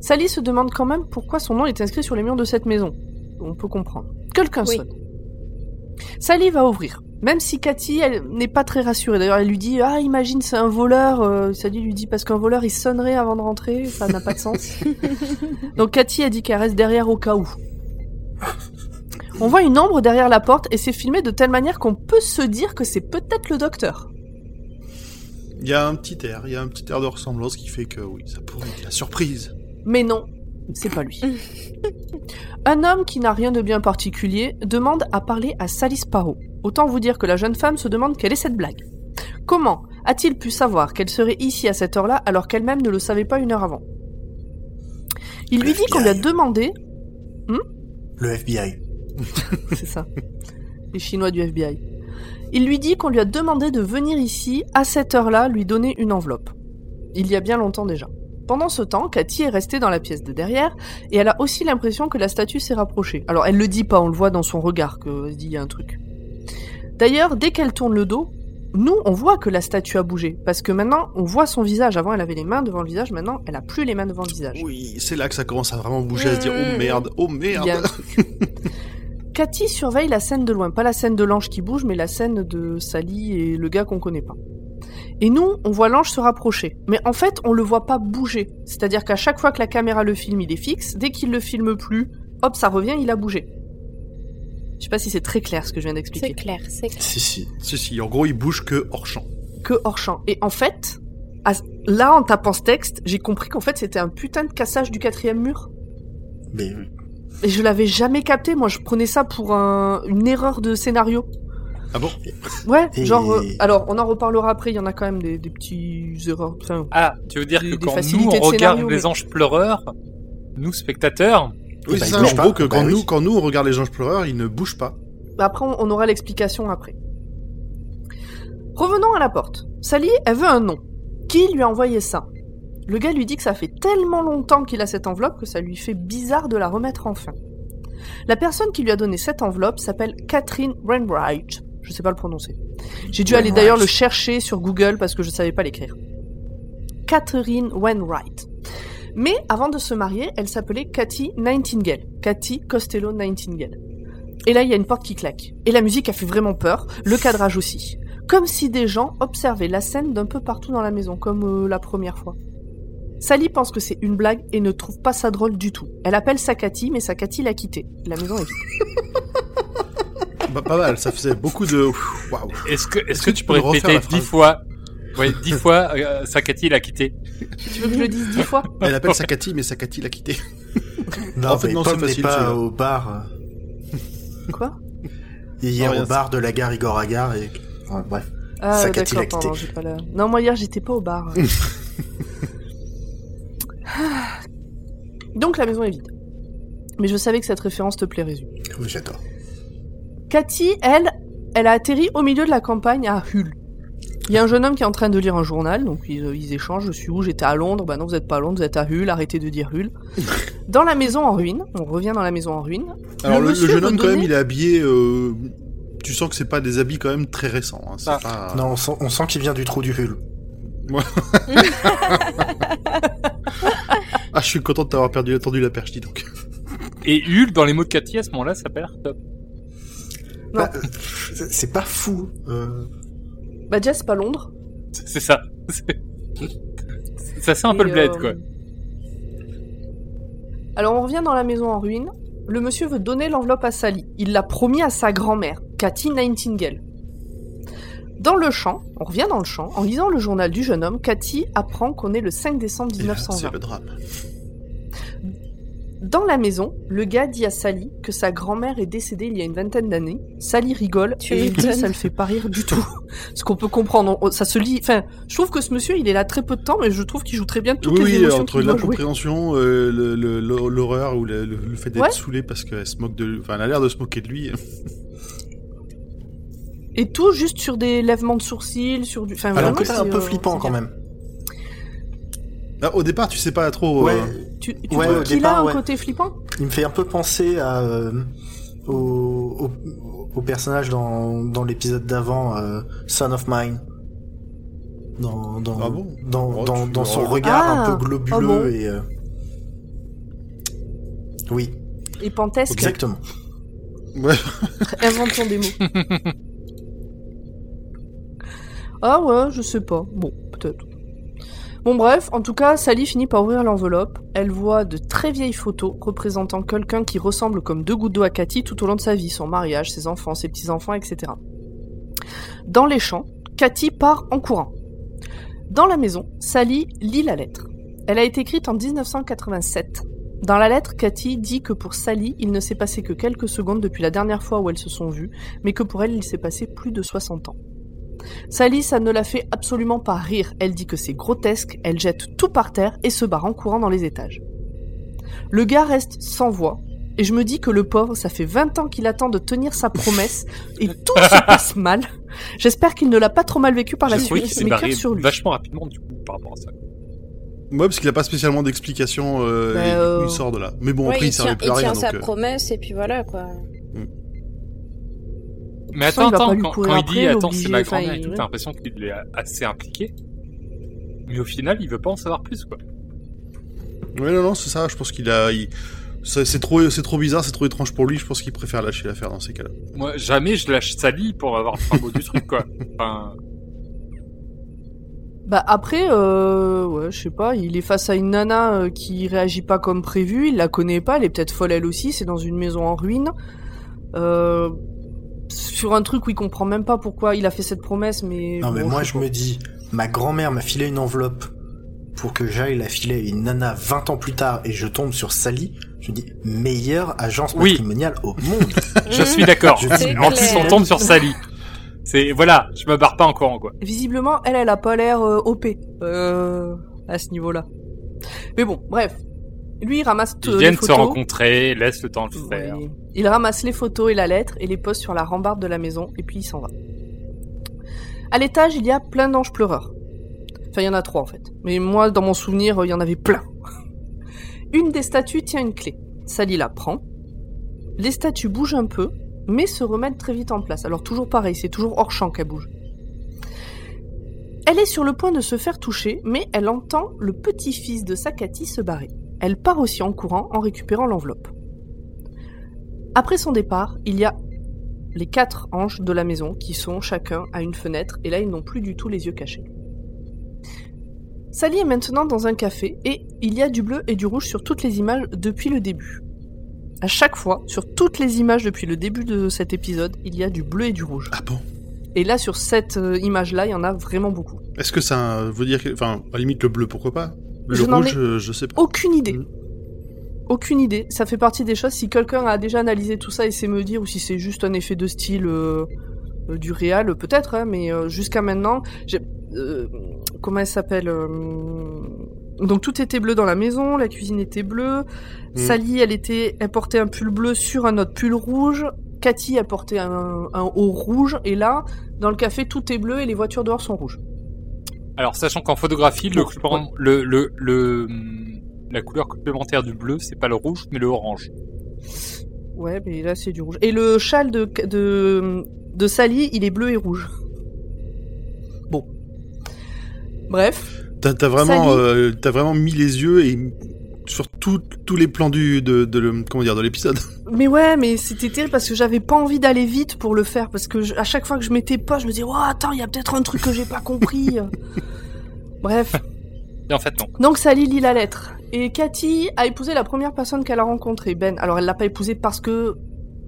Sally se demande quand même pourquoi son nom est inscrit sur les murs de cette maison. On peut comprendre. Quelqu'un Oui. sonne. Sally va ouvrir. Même si Cathy, elle n'est pas très rassurée. D'ailleurs, elle lui dit Ah, imagine, c'est un voleur. Euh, Sally lui dit Parce qu'un voleur, il sonnerait avant de rentrer. Ça n'a pas de sens. Donc, Cathy a dit qu'elle reste derrière au cas où. On voit une ombre derrière la porte et c'est filmé de telle manière qu'on peut se dire que c'est peut-être le docteur. Il y a un petit air, il y a un petit air de ressemblance qui fait que oui, ça pourrait être la surprise. Mais non, c'est pas lui. Un homme qui n'a rien de bien particulier demande à parler à Sally Sparrow. Autant vous dire que la jeune femme se demande quelle est cette blague. Comment a-t-il pu savoir qu'elle serait ici à cette heure-là alors qu'elle-même ne le savait pas une heure avant? Il lui dit qu'on lui a demandé... Le FBI. C'est ça. Les Chinois du FBI. Il lui dit qu'on lui a demandé de venir ici, à cette heure-là, lui donner une enveloppe. Il y a bien longtemps déjà. Pendant ce temps, Cathy est restée dans la pièce de derrière, et elle a aussi l'impression que la statue s'est rapprochée. Alors elle le dit pas, on le voit dans son regard qu'elle se dit il y a un truc. D'ailleurs, dès qu'elle tourne le dos, nous, on voit que la statue a bougé, parce que maintenant, on voit son visage. Avant, elle avait les mains devant le visage, maintenant, elle a plus les mains devant le visage. Oui, c'est là que ça commence à vraiment bouger, à se dire Mmh. oh merde, oh merde. Cathy surveille la scène de loin, pas la scène de l'ange qui bouge, mais la scène de Sally et le gars qu'on connaît pas. Et nous, on voit l'ange se rapprocher. Mais en fait, on le voit pas bouger. C'est-à-dire qu'à chaque fois que la caméra le filme, il est fixe. Dès qu'il le filme plus, hop, ça revient, il a bougé. Je sais pas si c'est très clair ce que je viens C'est d'expliquer. clair, c'est clair. Si, si. Si, si, en gros, il bouge que hors champ. Que hors champ. Et en fait, à- là, en tapant ce texte, j'ai compris qu'en fait, c'était un putain de cassage du quatrième mur. Mais Et je l'avais jamais capté. Moi, je prenais ça pour un- une erreur de scénario. Ah bon? Ouais, Et- genre. euh, alors, on en reparlera après. Il y en a quand même des, des petits erreurs. Enfin, Ah, tu veux dire Des- que quand nous on de regarde scénario, les mais- anges pleureurs, nous spectateurs, Oui, bah, c'est ça. En gros, que Bah quand, oui. nous, quand nous, on regarde les anges pleureurs, ils ne bougent pas. après, on, on aura l'explication après. Revenons à la porte. Sally, elle veut un nom. Qui lui a envoyé ça? Le gars lui dit que ça fait tellement longtemps qu'il a cette enveloppe que ça lui fait bizarre de la remettre enfin. La personne qui lui a donné cette enveloppe s'appelle Catherine Wainwright. Je sais pas le prononcer. J'ai dû aller d'ailleurs le chercher sur Google parce que je savais pas l'écrire. Catherine Wainwright. Mais avant de se marier, elle s'appelait Cathy Nightingale. Cathy Costello Nightingale. Et là, il y a une porte qui claque. Et la musique a fait vraiment peur, le cadrage aussi. Comme si des gens observaient la scène d'un peu partout dans la maison, comme euh, la première fois. Sally pense que c'est une blague et ne trouve pas ça drôle du tout. Elle appelle sa Cathy, mais sa Cathy l'a quittée. La maison est vide. Bah, pas mal, ça faisait beaucoup de. Waouh. est-ce que, est-ce que que tu pourrais répéter dix fois? Ouais, dix fois, euh, Sakati l'a quitté. Tu veux que je le dise dix fois? Elle appelle Sakati, mais Sakati l'a quitté. non, En fait, mais non, c'est n'est facile, pas celui-là. au bar. Quoi? Hier Non, au bar de la gare Igor Agar et. Ouais, bref. Ah, Sa euh, Cathy l'a quitté. pardon, j'ai pas la... Non, moi hier, j'étais pas au bar. Donc la maison est vide. Mais je savais que cette référence te plairait, Zu. Oui, j'adore. Cathy, elle, elle a atterri au milieu de la campagne à Hull. Il y a un jeune homme qui est en train de lire un journal, donc ils, euh, ils échangent. Je suis où? J'étais à Londres. Bah non, vous êtes pas à Londres, vous êtes à Hull. Arrêtez de dire Hull. Dans la maison en ruine, on revient dans la maison en ruine. Alors, le, jeune homme, quand même, il est habillé. euh, Tu sens que c'est pas des habits quand même très récents. hein, Ah. pas- Non, on sent, on sent qu'il vient du trou du Hull. Ah, je suis content de t'avoir perdu, attendu la perche, dis donc. Et Hul, dans les mots de Cathy, à ce moment-là, ça perd top. Bah, c'est pas fou. euh, Bah déjà, c'est pas Londres. C'est ça. C'est- Ça sent un peu le bled, euh, quoi. Alors on revient dans la maison en ruine. Le monsieur veut donner l'enveloppe à Sally. Il l'a promis à sa grand-mère, Cathy Nightingale. Dans le champ, on revient dans le champ, en lisant le journal du jeune homme, Cathy apprend qu'on est le 5 décembre Et là, 1920. C'est le drame. Dans la maison, le gars dit à Sally que sa grand-mère est décédée il y a une vingtaine d'années. Sally rigole Tu et dit ça le fait pas rire du tout. Ce qu'on peut comprendre, on- ça se lit. Enfin, je trouve que ce monsieur, il est là très peu de temps, mais je trouve qu'il joue très bien toutes Oui, les oui, émotions entre doit jouer. l'incompréhension, euh, l'horreur ou le, le- le fait d'être Ouais. saoulé parce qu'elle se moque de, enfin, elle a l'air de se moquer de lui. Et tout juste sur des lèvements de sourcils, sur du. Enfin, Alors vraiment, que c'est un peu euh, flippant quand même. Ah, au départ, tu sais pas trop. Ouais, euh, Tu, tu Ouais, qu'il a un ouais. côté flippant? Il me fait un peu penser à. euh, au, au, au personnage dans, dans l'épisode d'avant, euh, Son of Mine. Dans, dans, Ah bon? dans, Oh, dans, dans son regard Ah, un peu globuleux ah bon et. euh, Oui, Et Pantesque, exactement. Ouais. inventons des mots. ah ouais, je sais pas. Bon, peut-être. Bon bref, en tout cas, Sally finit par ouvrir l'enveloppe. Elle voit de très vieilles photos représentant quelqu'un qui ressemble comme deux gouttes d'eau à Cathy tout au long de sa vie, son mariage, ses enfants, ses petits-enfants, etc. Dans les champs, Cathy part en courant. Dans la maison, Sally lit la lettre. Elle a été écrite en 1987. Dans la lettre, Cathy dit que pour Sally, il ne s'est passé que quelques secondes depuis la dernière fois où elles se sont vues, mais que pour elle, il s'est passé plus de 60 ans. Sally, ça ne la fait absolument pas rire. Elle dit que c'est grotesque, elle jette tout par terre et se barre en courant dans les étages. Le gars reste sans voix, et je me dis que le pauvre, ça fait 20 ans qu'il attend de tenir sa promesse, et tout se passe mal. J'espère qu'il ne l'a pas trop mal vécu par la suite, mais barré cœur sur lui. vachement rapidement du coup par rapport à ça. Ouais, parce qu'il a pas spécialement d'explication, euh, Bah, il, euh, il sort de là. Mais bon, Ouais, après, il, il servait plus il à rien. tient sa euh, promesse et puis voilà quoi. Mais attends, attends, quand, il après, dit attends, c'est ma grand-mère et tout, t'as l'impression qu'il est assez impliqué. Mais au final, il veut pas en savoir plus quoi. Ouais, non, non, c'est ça. Je pense qu'il a. il- C'est trop, c'est trop bizarre, c'est trop étrange pour lui. Je pense qu'il préfère lâcher l'affaire dans ces cas-là. Moi, jamais je lâche Sally pour avoir le mot du truc quoi. Enfin, Bah après, euh, ouais, je sais pas, il est face à une nana euh, qui réagit pas comme prévu, il la connaît pas, elle est peut-être folle elle aussi, c'est dans une maison en ruine. Euh, sur un truc où il comprend même pas pourquoi il a fait cette promesse, mais... Non, mais moi, je me dis, ma grand-mère m'a filé une enveloppe pour que j'aille la filer à une nana 20 ans plus tard et je tombe sur Sally. Je me dis, meilleure agence Oui. matrimoniale au monde. je suis d'accord. En plus, on tombe sur Sally. C'est voilà, je me barre pas en courant quoi. Visiblement, elle, elle a pas l'air euh, OP euh, à ce niveau-là. Mais bon, bref. Lui, il ramasse Ils les viennent se rencontrer, laisse le temps de le faire. Oui. Il ramasse les photos et la lettre et les pose sur la rambarde de la maison et puis il s'en va. À l'étage, il y a plein d'anges pleureurs. Enfin, il y en a trois en fait. Mais moi, dans mon souvenir, il y en avait plein. Une des statues tient une clé. Sally la prend. Les statues bougent un peu, mais se remettent très vite en place. Alors toujours pareil, c'est toujours hors champ qu'elle bouge. Elle est sur le point de se faire toucher, mais elle entend le petit-fils de Sakati se barrer. Elle part aussi en courant en récupérant l'enveloppe. Après son départ, il y a les quatre anges de la maison qui sont chacun à une fenêtre et là ils n'ont plus du tout les yeux cachés. Sally est maintenant dans un café et il y a du bleu et du rouge sur toutes les images depuis le début. À chaque fois, sur toutes les images depuis le début de cet épisode, il y a du bleu et du rouge. Ah bon? Et là, sur cette euh, image-là, il y en a vraiment beaucoup. Est-ce que ça veut dire que. Enfin, à la limite, le bleu, pourquoi pas? Le Je n'en rouge, ai- je, je sais pas. Aucune idée. Mm. Aucune idée. Ça fait partie des choses. Si quelqu'un a déjà analysé tout ça et sait me dire, ou si c'est juste un effet de style euh, euh, du réel, peut-être, hein, mais euh, jusqu'à maintenant, j'ai. euh, comment elle s'appelle Donc tout était bleu dans la maison, la cuisine était bleue. Mm. Sally, elle était, elle portait un pull bleu sur un autre pull rouge. Cathy a porté un, un haut rouge. Et là, dans le café, tout est bleu et les voitures dehors sont rouges. Alors, sachant qu'en photographie, le, Bon, complément- le, le, le, la couleur complémentaire du bleu, c'est pas le rouge, mais le orange. Ouais, mais là c'est du rouge. Et le châle de, de, de Sally, il est bleu et rouge. Bon. Bref. T'as vraiment, euh, t'as vraiment mis les yeux et sur tous les plans du, de, de le- comment dire, de l'épisode. Mais ouais, mais c'était terrible parce que j'avais pas envie d'aller vite pour le faire. Parce que je- à chaque fois que je mettais pas, je me disais, oh, attends, il y a peut-être un truc que j'ai pas compris. Bref. Et en fait, non. Donc Sally lit la lettre. Et Cathy a épousé la première personne qu'elle a rencontrée, Ben. Alors elle l'a pas épousée parce que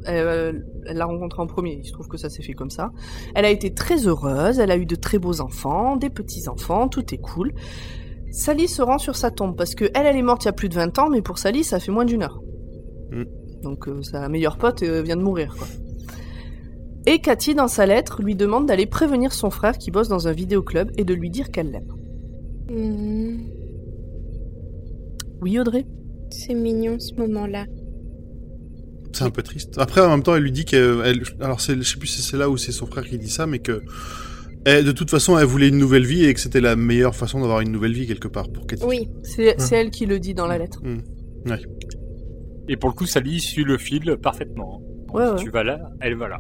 euh, elle l'a rencontré en premier. Il se trouve que ça s'est fait comme ça. Elle a été très heureuse. Elle a eu de très beaux enfants, des petits enfants. Tout est cool. Sally se rend sur sa tombe parce que elle, elle est morte il y a plus de 20 ans, mais pour Sally, ça fait moins d'une heure. Mm. Donc euh, sa meilleure pote euh, vient de mourir, quoi. Et Cathy, dans sa lettre, lui demande d'aller prévenir son frère qui bosse dans un vidéoclub et de lui dire qu'elle l'aime. Hmm, Oui, Audrey? C'est mignon ce moment-là. C'est un peu triste. Après, en même temps, elle lui dit qu'elle, alors c'est, je sais plus si c'est là ou c'est son frère qui dit ça, mais que elle, de toute façon, elle voulait une nouvelle vie et que c'était la meilleure façon d'avoir une nouvelle vie quelque part pour Cathy. Oui, C'est c'est elle qui le dit dans la lettre. Et pour le coup, Sally suit le fil parfaitement. Ouais, ouais. Tu vas là, elle va là.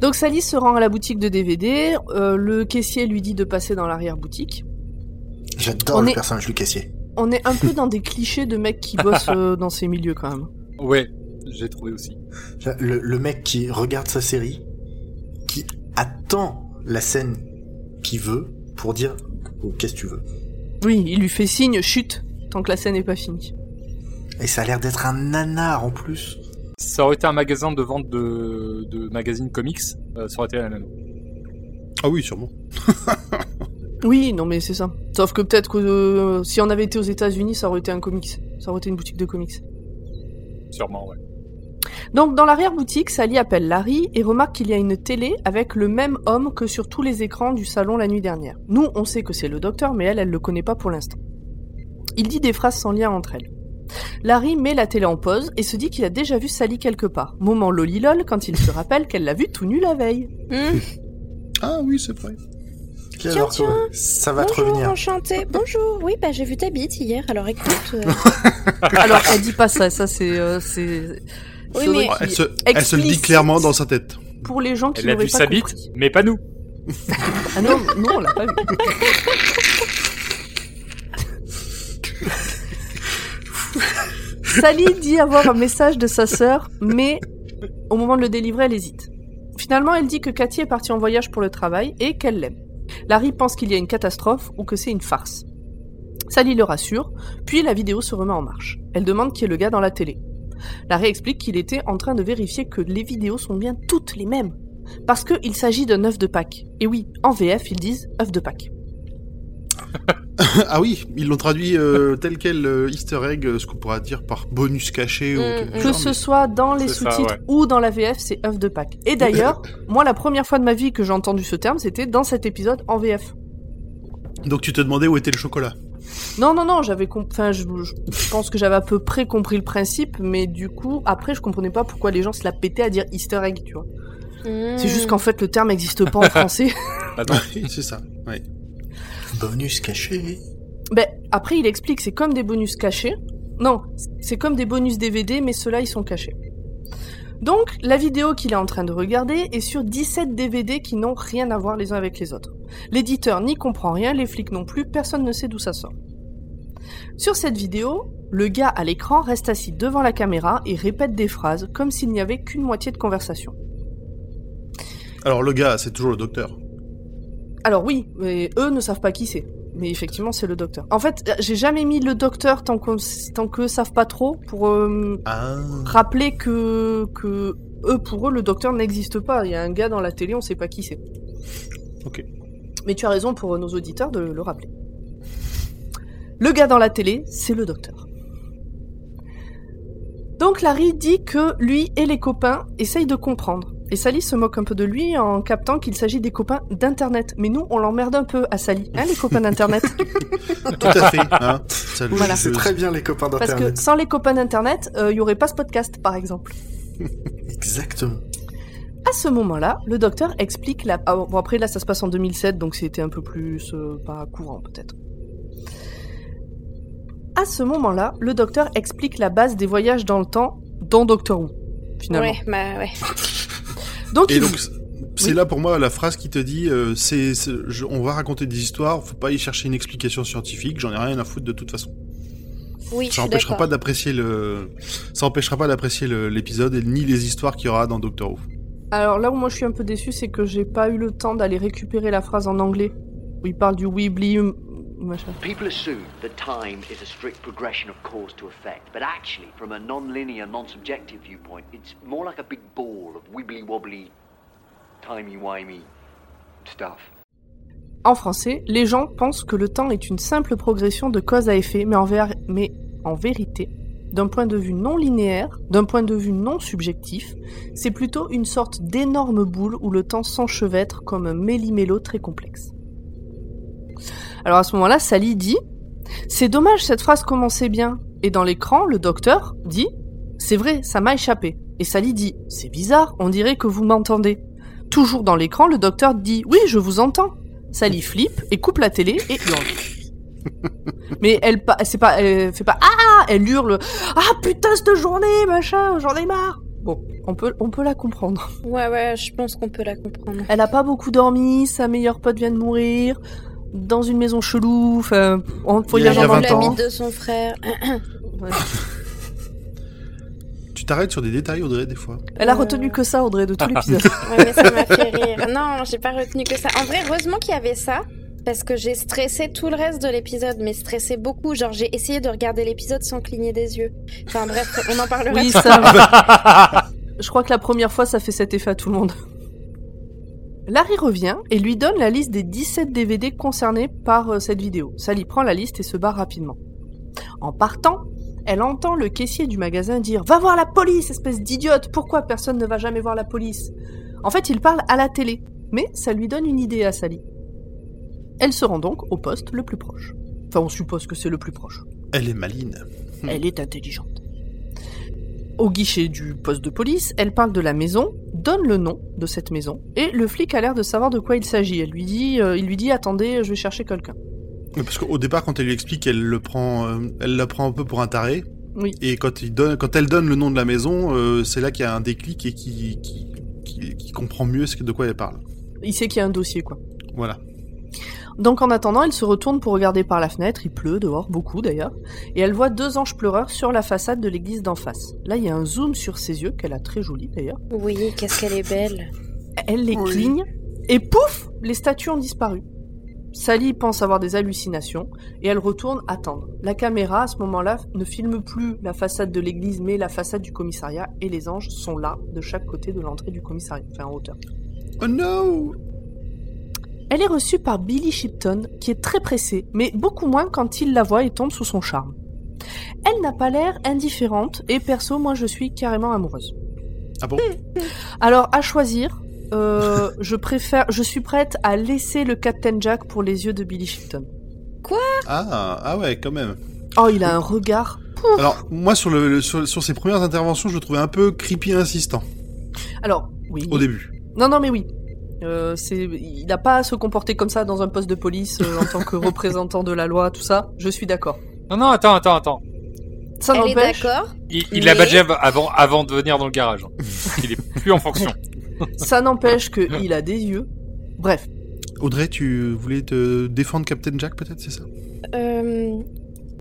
Donc Sally se rend à la boutique de DVD. euh, le caissier lui dit de passer dans l'arrière-boutique. J'adore le est- personnage du caissier. On est un peu dans des clichés de mecs qui bossent euh, dans ces milieux quand même. Ouais, j'ai trouvé aussi. Le, le mec qui regarde sa série, la scène qu'il veut pour dire oh, qu'est-ce que tu veux. Oui, il lui fait signe, chute, tant que la scène n'est pas finie. Et ça a l'air d'être un nanar en plus. Ça aurait été un magasin de vente de, de magazines comics, euh, ça aurait été la même. Ah oui, sûrement. Oui, non mais c'est ça. Sauf que peut-être que euh, si on avait été aux États-Unis, ça aurait été un comics. Ça aurait été une boutique de comics. Sûrement, ouais. Donc dans l'arrière-boutique, Sally appelle Larry et remarque qu'il y a une télé avec le même homme que sur tous les écrans du salon la nuit dernière. Nous, on sait que c'est le docteur, mais elle, elle le connaît pas pour l'instant. Il dit des phrases sans lien entre elles. Larry met la télé en pause et se dit qu'il a déjà vu Sally quelque part. Moment lolilol quand il se rappelle qu'elle l'a vu tout nu la veille. Hmm. Ah oui, c'est vrai. Puis alors, tiens. ça va te Bonjour, revenir. enchanté. Bonjour. Oui, bah j'ai vu ta bite hier. Alors écoute. euh, Alors, elle dit pas ça, ça c'est... euh, c'est... Oui, mais- elle, se, elle se le dit clairement dans sa tête. Pour les gens qui Elle a vu pas sa compris. bite, mais pas nous. Ah non, non, on l'a pas vu. Sally dit avoir un message de sa sœur, mais au moment de le délivrer, elle hésite. Finalement, elle dit que Cathy est partie en voyage pour le travail et qu'elle l'aime. Larry pense qu'il y a une catastrophe ou que c'est une farce. Sally le rassure, puis la vidéo se remet en marche. Elle demande qui est le gars dans la télé. Larry explique qu'il était en train de vérifier que les vidéos sont bien toutes les mêmes. Parce qu'il s'agit d'un œuf de Pâques. Et oui, en VF, ils disent œuf de Pâques. ah oui, ils l'ont traduit euh, tel quel euh, Easter egg, euh, ce qu'on pourra dire par bonus caché ou Mm, mm. Que mais- ce soit dans les sous-titres ouais. ou dans la VF, c'est œuf de Pâques. Et d'ailleurs, moi, la première fois de ma vie que j'ai entendu ce terme, c'était dans cet épisode en VF. Donc tu te demandais où était le chocolat? Non, non, non, j'avais, enfin, je, je pense que j'avais à peu près compris le principe, mais du coup, après, je comprenais pas pourquoi les gens se la pétaient à dire Easter egg, tu vois. hmm. C'est juste qu'en fait, le terme n'existe pas en français. Ah non. c'est ça. Ouais. Bonus caché. Ben, après, il explique, c'est comme des bonus cachés. Non, c'est comme des bonus DVD, mais ceux-là, ils sont cachés. Donc, la vidéo qu'il est en train de regarder est sur 17 DVD qui n'ont rien à voir les uns avec les autres. L'éditeur n'y comprend rien, les flics non plus, personne ne sait d'où ça sort. Sur cette vidéo, le gars à l'écran reste assis devant la caméra et répète des phrases comme s'il n'y avait qu'une moitié de conversation. Alors le gars, c'est toujours le docteur. Alors oui, mais eux ne savent pas qui c'est. Mais effectivement, c'est le docteur. En fait, j'ai jamais mis le docteur tant qu'on tant qu'eux savent pas trop pour euh, Ah. rappeler que que eux pour eux le docteur n'existe pas. Il y a un gars dans la télé, on sait pas qui c'est. Ok. Mais tu as raison pour nos auditeurs de le rappeler. Le gars dans la télé, c'est le docteur. Donc Larry dit que lui et les copains essayent de comprendre. Et Sally se moque un peu de lui en captant qu'il s'agit des copains d'Internet. Mais nous, on l'emmerde un peu à Sally, hein, les copains d'Internet. Tout à fait. Hein. Voilà. C'est très bien les copains Parce que d'internet. sans les copains d'Internet, il y aurait pas ce podcast, par exemple. Exactement. À ce moment-là, le docteur explique la... ah, bon, après, là, ça se passe en 2007, donc c'était un peu plus... euh, pas courant, peut-être. À ce moment-là, le docteur explique la base des voyages dans le temps dans Doctor Who, finalement. Ouais, bah ouais. Donc, Et il- donc, c'est Oui. là pour moi la phrase qui te dit euh, c'est, c'est- je- on va raconter des histoires, faut pas y chercher une explication scientifique, j'en ai rien à foutre de toute façon. Oui, Ça empêchera pas d'apprécier le, ça empêchera pas d'apprécier le- l'épisode et ni les histoires qu'il y aura dans Doctor Who. Alors là où moi je suis un peu déçu, c'est que j'ai pas eu le temps d'aller récupérer la phrase en anglais, où il parle du Weebly... machin. People assume that time is a strict progression of cause to effect, but actually, from a non-linear, non-subjective viewpoint, it's more like a big ball of wibbly-wobbly, timey-wimey stuff. En français, les gens pensent que le temps est une simple progression de cause à effet, mais en, ver- mais en vérité, d'un point de vue non linéaire, d'un point de vue non subjectif, c'est plutôt une sorte d'énorme boule où le temps s'enchevêtre comme un méli-mélo très complexe. Alors à ce moment-là, Sally dit C'est dommage, cette phrase commençait bien. Et dans l'écran, le docteur dit C'est vrai, ça m'a échappé. Et Sally dit C'est bizarre, on dirait que vous m'entendez. Toujours dans l'écran, le docteur dit Oui, je vous entends. Sally flippe et coupe la télé et hurle. Mais elle, pa- c'est pas, elle fait pas Ah Elle hurle Ah putain, cette journée, machin, j'en ai marre Bon, on peut, on peut la comprendre. Ouais, ouais, je pense qu'on peut la comprendre. Elle a pas beaucoup dormi, sa meilleure pote vient de mourir, dans une maison chelou, enfin, on faut Il y y a- aller il y a en 20 même temps. ans. L'ami de son frère. Ouais. Tu t'arrêtes sur des détails, Audrey, des fois? Elle a Euh. retenu que ça, Audrey, de tout l'épisode. Ouais, mais ça m'a fait rire. Non, j'ai pas retenu que ça. En vrai, heureusement qu'il y avait ça. Parce que j'ai stressé tout le reste de l'épisode, mais stressé beaucoup. Genre, j'ai essayé de regarder l'épisode sans cligner des yeux. Enfin bref, on en parlera. Oui, ça. Je crois que la première fois, ça fait cet effet à tout le monde. Larry revient et lui donne la liste des 17 DVD concernés par euh, cette vidéo. Sally prend la liste et se barre rapidement. En partant, elle entend le caissier du magasin dire Va voir la police, espèce d'idiote Pourquoi personne ne va jamais voir la police? En fait, il parle à la télé, mais ça lui donne une idée à Sally. Elle se rend donc au poste le plus proche. Enfin, on suppose que c'est le plus proche. Elle est maline. Elle est intelligente. Au guichet du poste de police, elle parle de la maison, donne le nom de cette maison, et le flic a l'air de savoir de quoi il s'agit. Elle lui dit, euh, il lui dit, attendez, je vais chercher quelqu'un. Parce qu'au départ, quand elle lui explique, elle le prend, euh, elle la prend un peu pour un taré. Oui. Et quand, il donne, quand elle donne le nom de la maison, euh, c'est là qu'il y a un déclic et qui, qui, qui, qui comprend mieux ce que- de quoi elle parle. Il sait qu'il y a un dossier, quoi. Voilà. Donc en attendant, elle se retourne pour regarder par la fenêtre, il pleut dehors, beaucoup d'ailleurs, et elle voit deux anges pleureurs sur la façade de l'église d'en face. Là, il y a un zoom sur ses yeux, qu'elle a très joli d'ailleurs. Oui, qu'est-ce qu'elle est belle. Elle les Oui. cligne, et pouf, les statues ont disparu. Sally pense avoir des hallucinations, et elle retourne attendre. La caméra, à ce moment-là, ne filme plus la façade de l'église, mais la façade du commissariat, et les anges sont là, de chaque côté de l'entrée du commissariat, enfin en hauteur. Oh no Elle est reçue par Billy Shipton, qui est très pressé, mais beaucoup moins quand il la voit et tombe sous son charme. Elle n'a pas l'air indifférente, et perso, moi je suis carrément amoureuse. Ah bon? Alors, à choisir, euh, je préfère, je suis prête à laisser le Captain Jack pour les yeux de Billy Shipton. ah, ah ouais, quand même. Oh, il a un regard. Alors, moi, sur, le, le- sur, sur ses premières interventions, je le trouvais un peu creepy insistant, Alors, oui. au début. Non, non, mais oui. Euh, c'est, il n'a pas à se comporter comme ça dans un poste de police euh, en tant que représentant de la loi, tout ça. Je suis d'accord. Non, non, attends, attends, attends. Ça Elle est n'empêche. d'accord. Il, il Mais- l'a badgé av- avant, avant de venir dans le garage. hein. Il est plus en fonction. Ça n'empêche qu'il a des yeux. Bref. Audrey, tu voulais te défendre Captain Jack, peut-être, c'est ça? Euh,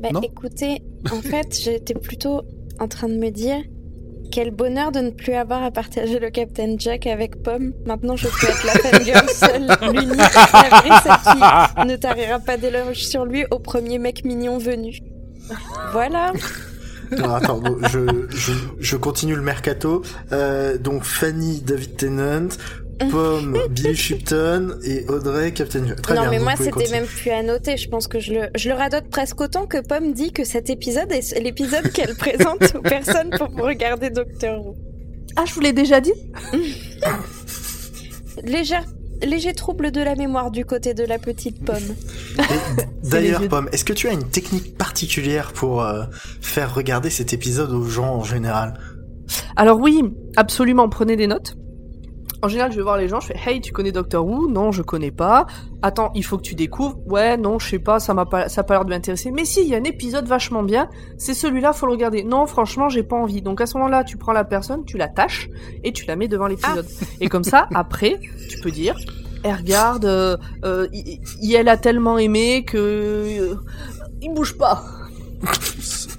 bah, Non? écoutez, en fait, j'étais plutôt en train de me dire quel bonheur de ne plus avoir à partager le Captain Jack avec Pomme. Maintenant, je peux être la fangirl seule, l'unique, la vraie, ne tarira pas d'éloges sur lui au premier mec mignon venu. Voilà. Attends, je continue le mercato. Euh, donc Fanny, David Tennant, Pomme, Billy Shipton et Audrey, Captain Jack. Très non, bien. mais moi, c'était même plus à noter. Je pense que je le, je le radote presque autant que Pomme dit que cet épisode est l'épisode qu'elle présente aux personnes pour regarder Doctor Who. Ah, je vous l'ai déjà dit Légère, léger trouble de la mémoire du côté de la petite Pomme. D'ailleurs. Pomme, est-ce que tu as une technique particulière pour euh, faire regarder cet épisode aux gens en général? Alors oui, absolument, prenez des notes. En général, je vais voir les gens, je fais Hey, tu connais Doctor Who? Non, je connais pas. Attends, il faut que tu découvres. Ouais, non, je sais pas, ça m'a pas, ça a pas l'air de m'intéresser. Mais si, il y a un épisode vachement bien. C'est celui-là, faut le regarder. Non, franchement, j'ai pas envie. Donc à ce moment-là, tu prends la personne, tu l'attaches et tu la mets devant l'épisode. Et comme ça, après, tu peux dire Eh, regarde, euh, euh, il, il- elle a tellement aimé que euh, il bouge pas.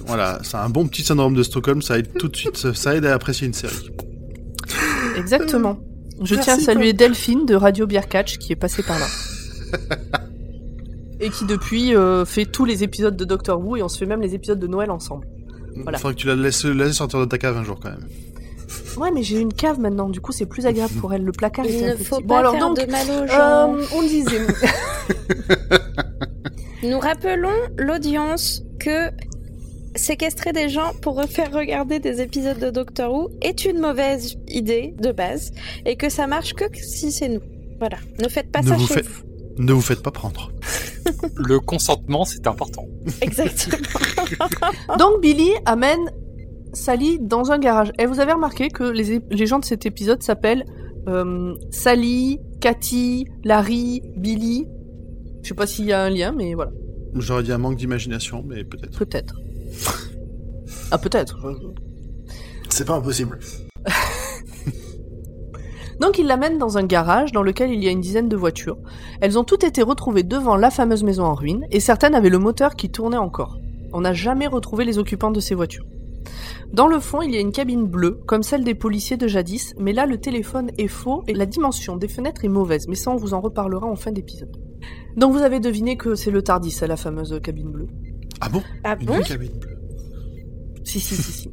Voilà, c'est un bon petit syndrome de Stockholm, ça aide tout de suite, ça aide à apprécier une série. Exactement. Je Merci, tiens à saluer. Delphine de Radio Beer Catch qui est passée par là. et qui depuis euh, fait tous les épisodes de Doctor Who et on se fait même les épisodes de Noël ensemble. Voilà. Faudrait que tu la laisses, la laisses sortir de ta cave un jour quand même. Ouais, mais j'ai une cave maintenant, du coup c'est plus agréable pour elle. Le placard Il est un ne peu faut petit. pas Bon alors faire donc, de mal aux gens. euh, on disait. Nous rappelons l'audience que séquestrer des gens pour faire regarder des épisodes de Doctor Who est une mauvaise idée de base et que ça marche que si c'est nous. Voilà. Ne faites pas Ne ça vous chez vous. Ne vous faites pas prendre. Le consentement, c'est important. Exactement. donc Billy amène Sally dans un garage. Et vous avez remarqué que les gens de cet épisode s'appellent euh, Sally, Cathy, Larry, Billy. Je sais pas s'il y a un lien, mais voilà. J'aurais dit un manque d'imagination, mais peut-être. Peut-être. Ah, peut-être. C'est pas impossible. Donc il l'amène dans un garage dans lequel il y a une dizaine de voitures. Elles ont toutes été retrouvées devant la fameuse maison en ruine, et certaines avaient le moteur qui tournait encore. On n'a jamais retrouvé les occupants de ces voitures. Dans le fond, il y a une cabine bleue, comme celle des policiers de jadis, mais là le téléphone est faux et la dimension des fenêtres est mauvaise, mais ça on vous en reparlera en fin d'épisode. Donc vous avez deviné que c'est le Tardis, c'est la fameuse cabine bleue. Ah bon Ah Une bon vraie cabine bleue. Si, si, si, si.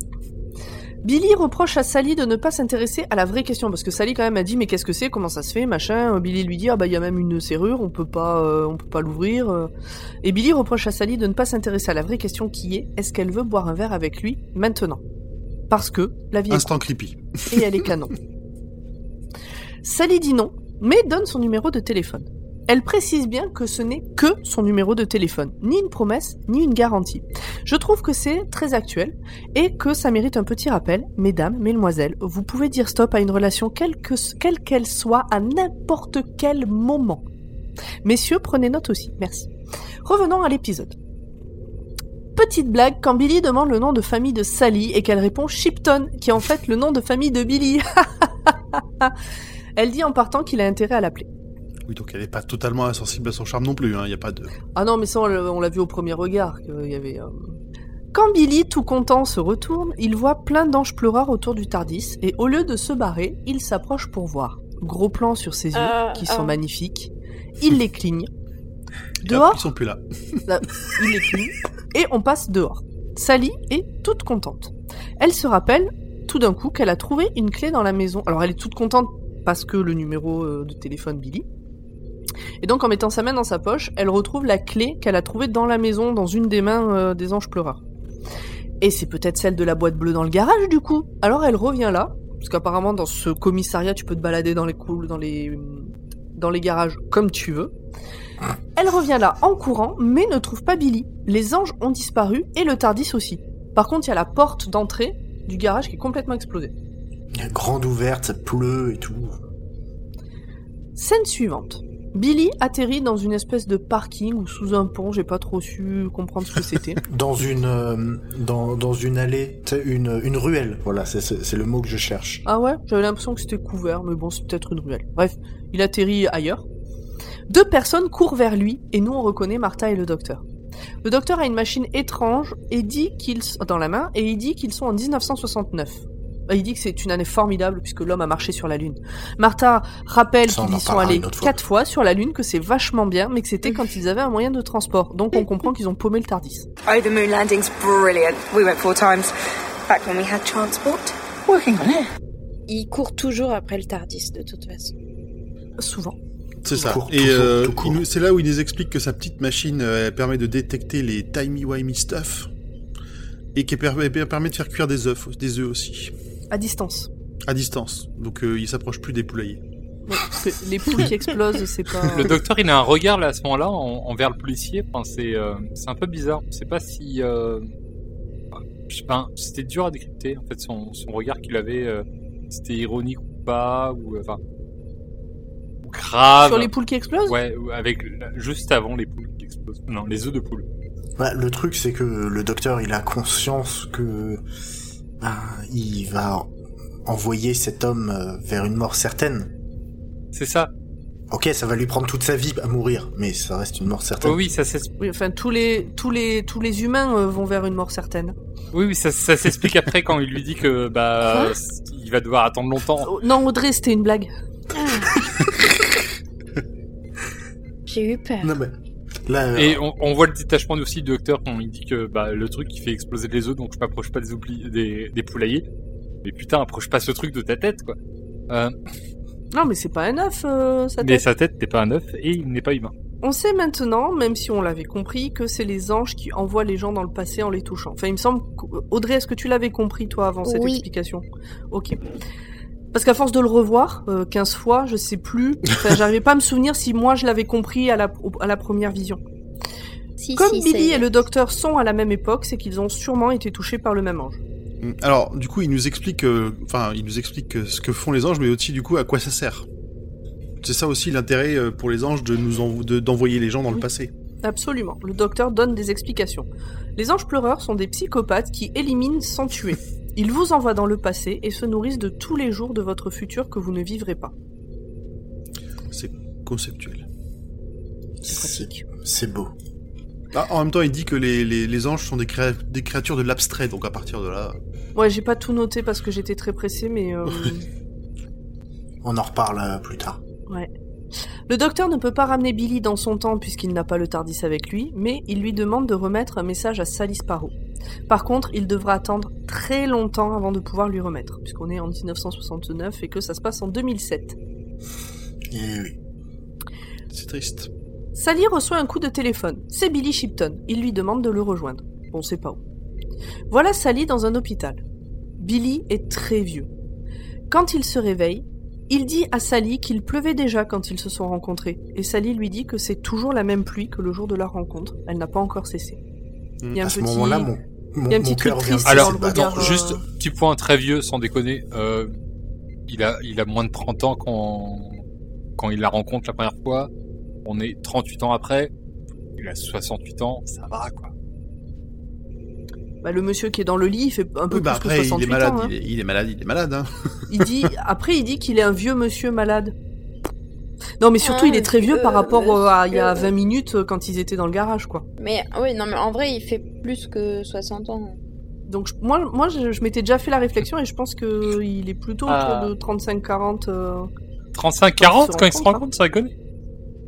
Billy reproche à Sally de ne pas s'intéresser à la vraie question parce que Sally quand même a dit mais qu'est-ce que c'est? Comment ça se fait? Machin Billy lui dit ah bah il y a même une serrure on peut pas euh, on peut pas l'ouvrir euh. et Billy reproche à Sally de ne pas s'intéresser à la vraie question qui est est-ce qu'elle veut boire un verre avec lui maintenant? Parce que la vie est Instant creepy. courte et elle est canon Sally dit non mais donne son numéro de téléphone elle précise bien que ce n'est que son numéro de téléphone, ni une promesse, ni une garantie. Je trouve que c'est très actuel et que ça mérite un petit rappel. Mesdames, mesdemoiselles, vous pouvez dire stop à une relation quelle que- quelle qu'elle soit à n'importe quel moment. Messieurs, prenez note aussi. Merci. Revenons à l'épisode. Petite blague quand Billy demande le nom de famille de Sally et qu'elle répond Shipton, qui est en fait le nom de famille de Billy. Elle dit en partant qu'il a intérêt à l'appeler. Oui, donc elle est pas totalement insensible à son charme non plus. Il hein. y a pas de. Ah non, mais ça, on l'a vu au premier regard. qu'il y avait, euh, Quand Billy, tout content, se retourne, il voit plein d'anges pleureurs autour du Tardis, et au lieu de se barrer, il s'approche pour voir. Gros plan sur ses yeux, Ah, qui sont magnifiques. Il les cligne. Dehors, ils sont plus là. il les cligne, et on passe dehors. Sally est toute contente. Elle se rappelle, tout d'un coup, qu'elle a trouvé une clé dans la maison. Alors elle est toute contente parce que le numéro euh, de téléphone Billy. Et donc en mettant sa main dans sa poche, elle retrouve la clé qu'elle a trouvée dans la maison, dans une des mains euh, des anges pleureurs. Et c'est peut-être celle de la boîte bleue dans le garage du coup. Alors elle revient là, parce qu'apparemment dans ce commissariat tu peux te balader dans les coules, dans les dans les garages comme tu veux. Elle revient là en courant, mais ne trouve pas Billy. Les anges ont disparu et le Tardis aussi. Par contre, il y a la porte d'entrée du garage qui est complètement explosée. Grande ouverte, ça pleut et tout. Scène suivante. Billy atterrit dans une espèce de parking ou sous un pont, j'ai pas trop su comprendre ce que c'était. Dans une, euh, dans, dans une allée, une, une ruelle. Voilà, c'est le mot que je cherche. Ah ouais, j'avais l'impression que c'était couvert, mais bon, c'est peut-être une ruelle. Bref, il atterrit ailleurs. Deux personnes courent vers lui, et nous on reconnaît Martha et le docteur. Le docteur a une machine étrange et dit qu'ils dans la main et il dit qu'ils sont en 1969. Bah, Il dit que c'est une année formidable puisque l'homme a marché sur la Lune. Martha rappelle qu'ils y sont allés fois. quatre fois sur la Lune, que c'est vachement bien, mais que c'était quand ils avaient un moyen de transport. Donc on comprend qu'ils ont paumé le Tardis. Oh, the moon landing's brilliant. We went four times. Back when we had transport. Working on it. Il court toujours après le Tardis, de toute façon. Souvent. C'est ça. court, et euh, c'est là où il nous explique que sa petite machine euh, permet de détecter les timey-wimey stuff et qui permet, permet de faire cuire des œufs, des œufs aussi, À distance. à distance. Donc euh, il s'approche plus des poulaillers. Ouais, parce que les poules qui explosent, c'est pas. Le docteur, il a un regard là à ce moment-là en- envers le policier. Enfin, c'est euh, c'est un peu bizarre. Je sais pas si. Euh... Pas. C'était dur à décrypter. En fait, son, son regard qu'il avait, euh, c'était ironique ou pas, ou euh, enfin ou grave. Sur les poules qui explosent Ouais, ou avec juste avant les poules qui explosent. Non, les œufs de poule. Bah, le truc, c'est que le docteur, il a conscience que il va envoyer cet homme euh, vers une mort certaine. C'est ça. Ok, ça va lui prendre toute sa vie à mourir, mais ça reste une mort certaine. Oh oui, ça s'ex- Oui, enfin, tous les, tous les, tous les humains euh, vont vers une mort certaine. oui, oui, ça, ça s'explique après quand il lui dit que bah il va devoir attendre longtemps. Oh, non, Audrey, c'était une blague. J'ai eu peur. Non, mais là, euh, Et on, on voit le détachement aussi du docteur quand il dit que bah, le truc qui fait exploser les œufs, donc je m'approche pas des, oubli- des, des poulaillers. Mais putain, approche pas ce truc de ta tête, quoi. Euh, Non, mais c'est pas un œuf, euh, sa mais sa tête n'est pas un œuf et il n'est pas humain. On sait maintenant, même si on l'avait compris, que c'est les anges qui envoient les gens dans le passé en les touchant. Enfin, il me semble. Audrey, est-ce que tu l'avais compris, toi, avant cette Oui. explication? Ok. Parce qu'à force de le revoir, euh, 15 fois, je sais plus. Enfin, j'arrivais pas à me souvenir si moi je l'avais compris à la, au- à la première vision. Si, Comme si, Billy et le docteur sont à la même époque, c'est qu'ils ont sûrement été touchés par le même ange. Mm. Alors, du coup, il nous explique, euh, enfin, il nous explique euh, ce que font les anges, mais aussi du coup à quoi ça sert. C'est ça aussi l'intérêt euh, pour les anges de nous envo- de- d'envoyer les gens dans le passé. Absolument. Le docteur donne des explications. Les anges pleureurs sont des psychopathes qui éliminent sans tuer. Ils vous envoient dans le passé et se nourrissent de tous les jours de votre futur que vous ne vivrez pas. C'est conceptuel. C'est pratique. C'est beau. Ah, en même temps, il dit que les, les, les anges sont des, créa- des créatures de l'abstrait, donc à partir de là... Ouais, j'ai pas tout noté parce que j'étais très pressée, mais euh, On en reparle euh, plus tard. ouais. Le docteur ne peut pas ramener Billy dans son temps puisqu'il n'a pas le Tardis avec lui, mais il lui demande de remettre un message à Sally Sparrow. Par contre, il devra attendre très longtemps avant de pouvoir lui remettre, puisqu'on est en 1969 et que ça se passe en 2007. Et oui. C'est triste. Sally reçoit un coup de téléphone. C'est Billy Shipton. Il lui demande de le rejoindre. On sait pas où. Voilà Sally dans un hôpital. Billy est très vieux. Quand il se réveille, il dit à Sally qu'il pleuvait déjà quand ils se sont rencontrés. Et Sally lui dit que c'est toujours la même pluie que le jour de leur rencontre. Elle n'a pas encore cessé. Il y a un À ce petit... moment-là, mon, mon, il y a un petit truc triste Alors, dans le euh, juste petit point très vieux, sans déconner. Euh, il a, il a moins de 30 ans quand, quand il la rencontre la première fois. On est 38 ans après. Il a 68 ans, ça va quoi. Bah, le monsieur qui est dans le lit, il fait un peu Oui, bah plus après, que il 68 est malade, ans. hein. il, est, il est malade, il est malade, hein. Il dit, après, il dit qu'il est un vieux monsieur malade. Non, mais surtout, Ah, il est très vieux par euh, rapport euh, à il y a monsieur. 20 minutes euh, quand ils étaient dans le garage, quoi. Mais oui, non, mais en vrai, il fait plus que 60 ans. Donc, je- moi, moi je, je m'étais déjà fait la réflexion et je pense que il est plutôt Ah. autour de 35-40. euh. 35-40 Quand quand il se rend compte, ça déconne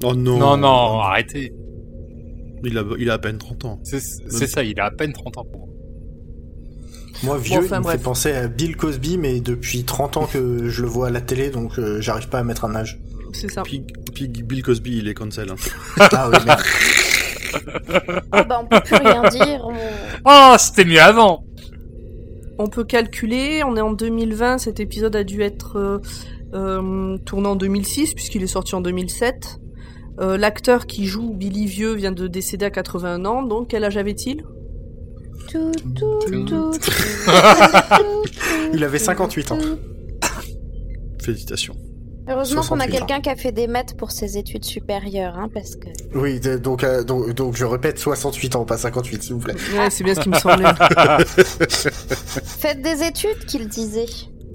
Oh non. Non, non, arrêtez. Il a, il a à peine 30 ans. C'est c'est ça, il a à peine 30 ans pour moi. Moi, vieux, enfin, il me bref. fait penser à Bill Cosby, mais depuis 30 ans que je le vois à la télé, donc euh, j'arrive pas à mettre un âge. C'est ça. Puis, puis Bill Cosby, il est cancel. Hein. Ah oui, merde. Ah bah, on peut plus rien dire. on- Oh, c'était mieux avant On peut calculer, on est en 2020, cet épisode a dû être euh, euh, tourné en 2006 puisqu'il est sorti en 2007. Euh, L'acteur qui joue Billy Vieux vient de décéder à 81 ans, donc quel âge avait-il Tout, tout, tout, tout, Il avait 58 ans. Félicitations. Heureusement qu'on a 68 ans. quelqu'un qui a fait des maths pour ses études supérieures, hein, parce que. Oui, de- donc, euh, donc, donc je répète 68 ans, pas 58, s'il vous plaît. Ouais, c'est bien ce qui me semblait. Faites des études, qu'il disait.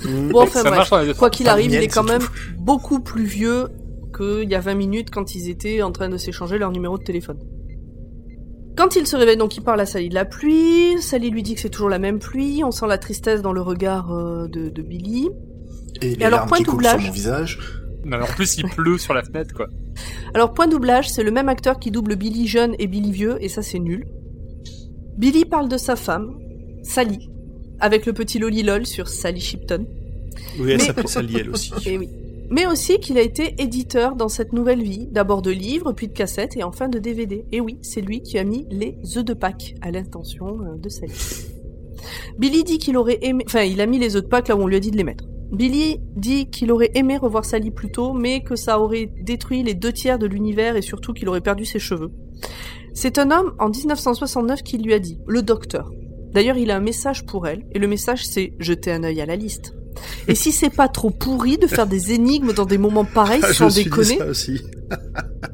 Bon, enfin bref. Quoi qu'il arrive, il est quand même tout. beaucoup plus vieux qu'il y a 20 minutes quand ils étaient en train de s'échanger leur numéro de téléphone. Quand il se réveille, donc il parle à Sally de la pluie. Sally lui dit que c'est toujours la même pluie. On sent la tristesse dans le regard euh, de, de Billy. Et les alors, point qui de doublage. mon visage. Non, mais en plus, il pleut sur la fenêtre, quoi. Alors, point doublage, c'est le même acteur qui double Billy jeune et Billy vieux, et ça c'est nul. Billy parle de sa femme, Sally, avec le petit lolilol sur Sally Shipton. Oui, elle Mais- s'appelle Sally, elle aussi. Et oui. Mais aussi qu'il a été éditeur dans cette nouvelle vie, d'abord de livres, puis de cassettes et enfin de DVD. Et oui, c'est lui qui a mis les œufs de Pâques à l'intention euh, de Sally. Billy dit qu'il aurait aimé, enfin, il a mis les œufs de Pâques là où on lui a dit de les mettre. Billy dit qu'il aurait aimé revoir Sally plus tôt, mais que ça aurait détruit les deux tiers de l'univers et surtout qu'il aurait perdu ses cheveux. C'est un homme en 1969 qui lui a dit, le docteur. D'ailleurs, il a un message pour elle, et le message c'est jeter un œil à la liste. Et si c'est pas trop pourri de faire des énigmes dans des moments pareils, Ah, je sans déconner, ça aussi.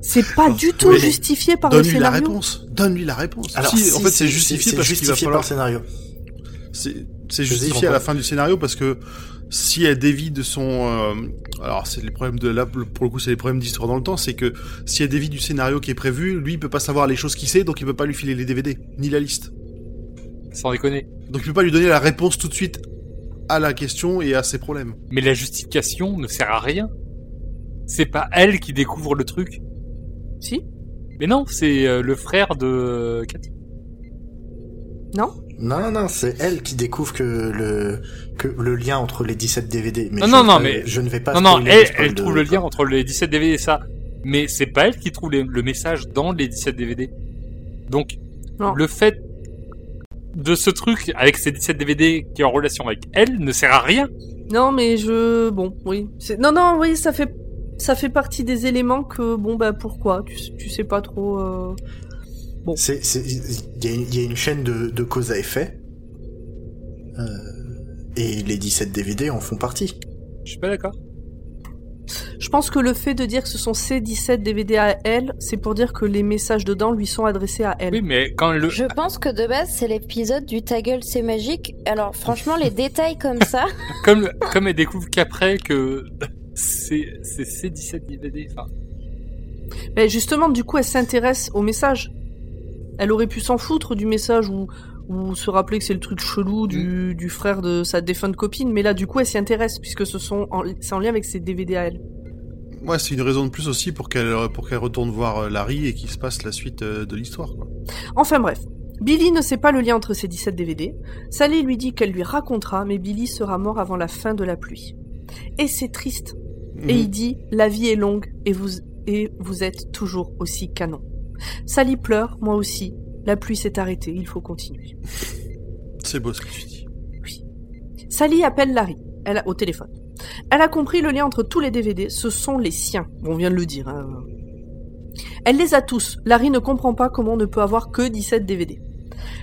c'est pas du tout Oui. justifié par le Donne-lui la scénario. réponse. Donne-lui la réponse. Alors, si, si, en fait, c'est justifié parce qu'il va falloir. par le scénario. C'est justifié à la fin du scénario parce que si elle dévie de son, euh, alors c'est les problèmes de là pour le coup c'est les problèmes d'histoire dans le temps, c'est que si elle dévie du scénario qui est prévu, lui il peut pas savoir les choses qu'il sait, donc il peut pas lui filer les DVD ni la liste. Sans déconner. Donc il peut pas lui donner la réponse tout de suite à la question et à ses problèmes. Mais la justification ne sert à rien. C'est pas elle qui découvre le truc. Si Mais non, c'est euh, le frère de Cathy. Non Non, non, c'est elle qui découvre que le, que le lien entre les 17 DVD. Mais Non, je non, non, mais- Je ne vais pas Non, non, elle, elle de- trouve le lien entre les 17 DVD et ça. Mais c'est pas elle qui trouve les- le message dans les 17 DVD. Donc, Non. le fait de ce truc avec ces 17 DVD qui est en relation avec elle ne sert à rien. Non, mais je, bon, oui. C'est- Non, non, oui, ça fait, ça fait partie des éléments que, bon, bah, pourquoi? Tu, sais- tu sais pas trop. euh, C'est, c'est, il y, a une- il y a une chaîne de, de cause à effet. Euh, et les 17 DVD en font partie. Je suis pas d'accord. Je pense que le fait de dire que ce sont ses 17 DVD à elle, c'est pour dire que les messages dedans lui sont adressés à elle. Oui, mais quand le. Je pense que de base, c'est l'épisode du Ta gueule, c'est magique. Alors, franchement, les détails comme ça. Comme, comme elle découvre qu'après que c'est c'est ces 17 DVD. Enfin, Mais justement, du coup, elle s'intéresse au message. Elle aurait pu s'en foutre du message ou, ou se rappeler que c'est le truc chelou du, du frère de sa défunte copine, mais là, du coup, elle s'y intéresse puisque ce sont en- c'est en lien avec ses DVD à elle. Ouais, c'est une raison de plus aussi pour qu'elle pour qu'elle retourne voir euh, Larry et qu'il se passe la suite euh, de l'histoire. Enfin bref. Billy ne sait pas le lien entre ces 17 DVD. Sally lui dit qu'elle lui racontera, mais Billy sera mort avant la fin de la pluie. Et c'est triste. Et Mhm. il dit La vie est longue et vous, et vous êtes toujours aussi canon. Sally pleure, moi aussi. La pluie s'est arrêtée, il faut continuer. C'est beau ce que tu dis. Sally appelle Larry, elle a, au téléphone. Elle a compris le lien entre tous les DVD, ce sont les siens. Bon, on vient de le dire. hein. Elle les a tous. Larry ne comprend pas comment on ne peut avoir que 17 DVD.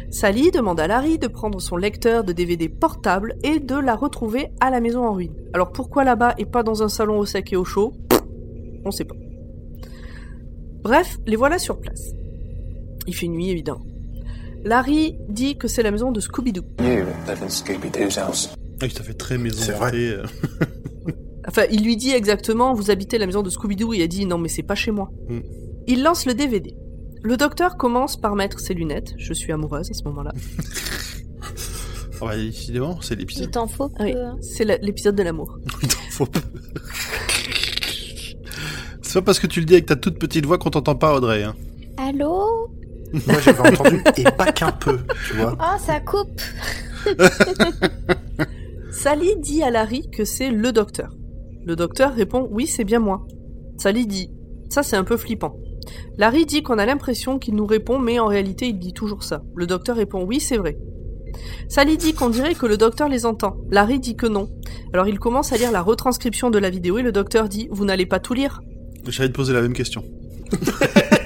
Sally demande à Larry de prendre son lecteur de DVD portable et de la retrouver à la maison en ruine. Alors pourquoi là-bas et pas dans un salon au sec et au chaud? On sait pas. Bref, les voilà sur place. Il fait nuit évidemment. Larry dit que c'est la maison de Scooby-Doo. House. Ah, ça fait très maison C'est vrai. euh. Enfin, il lui dit exactement, vous habitez la maison de Scooby-Doo, il a dit, non mais c'est pas chez moi. Mm. Il lance le DVD. Le docteur commence par mettre ses lunettes, je suis amoureuse à ce moment-là. Ah bah, décidément, c'est Il l'épisode. t'en faut peu. Oui, hein. c'est la- l'épisode de l'amour. Il t'en faut peu. C'est pas parce que tu le dis avec ta toute petite voix qu'on t'entend pas, Audrey. Hein. Allô? Moi, j'avais entendu, et pas qu'un peu, tu vois. Oh, ça coupe Sally dit à Larry que c'est le docteur. Le docteur répond, oui, c'est bien moi. Sally dit, ça c'est un peu flippant. Larry dit qu'on a l'impression qu'il nous répond, mais en réalité il dit toujours ça. Le docteur répond, oui, c'est vrai. Sally dit qu'on dirait que le docteur les entend. Larry dit que non. Alors il commence à lire la retranscription de la vidéo et le docteur dit, vous n'allez pas tout lire J'allais te poser la même question.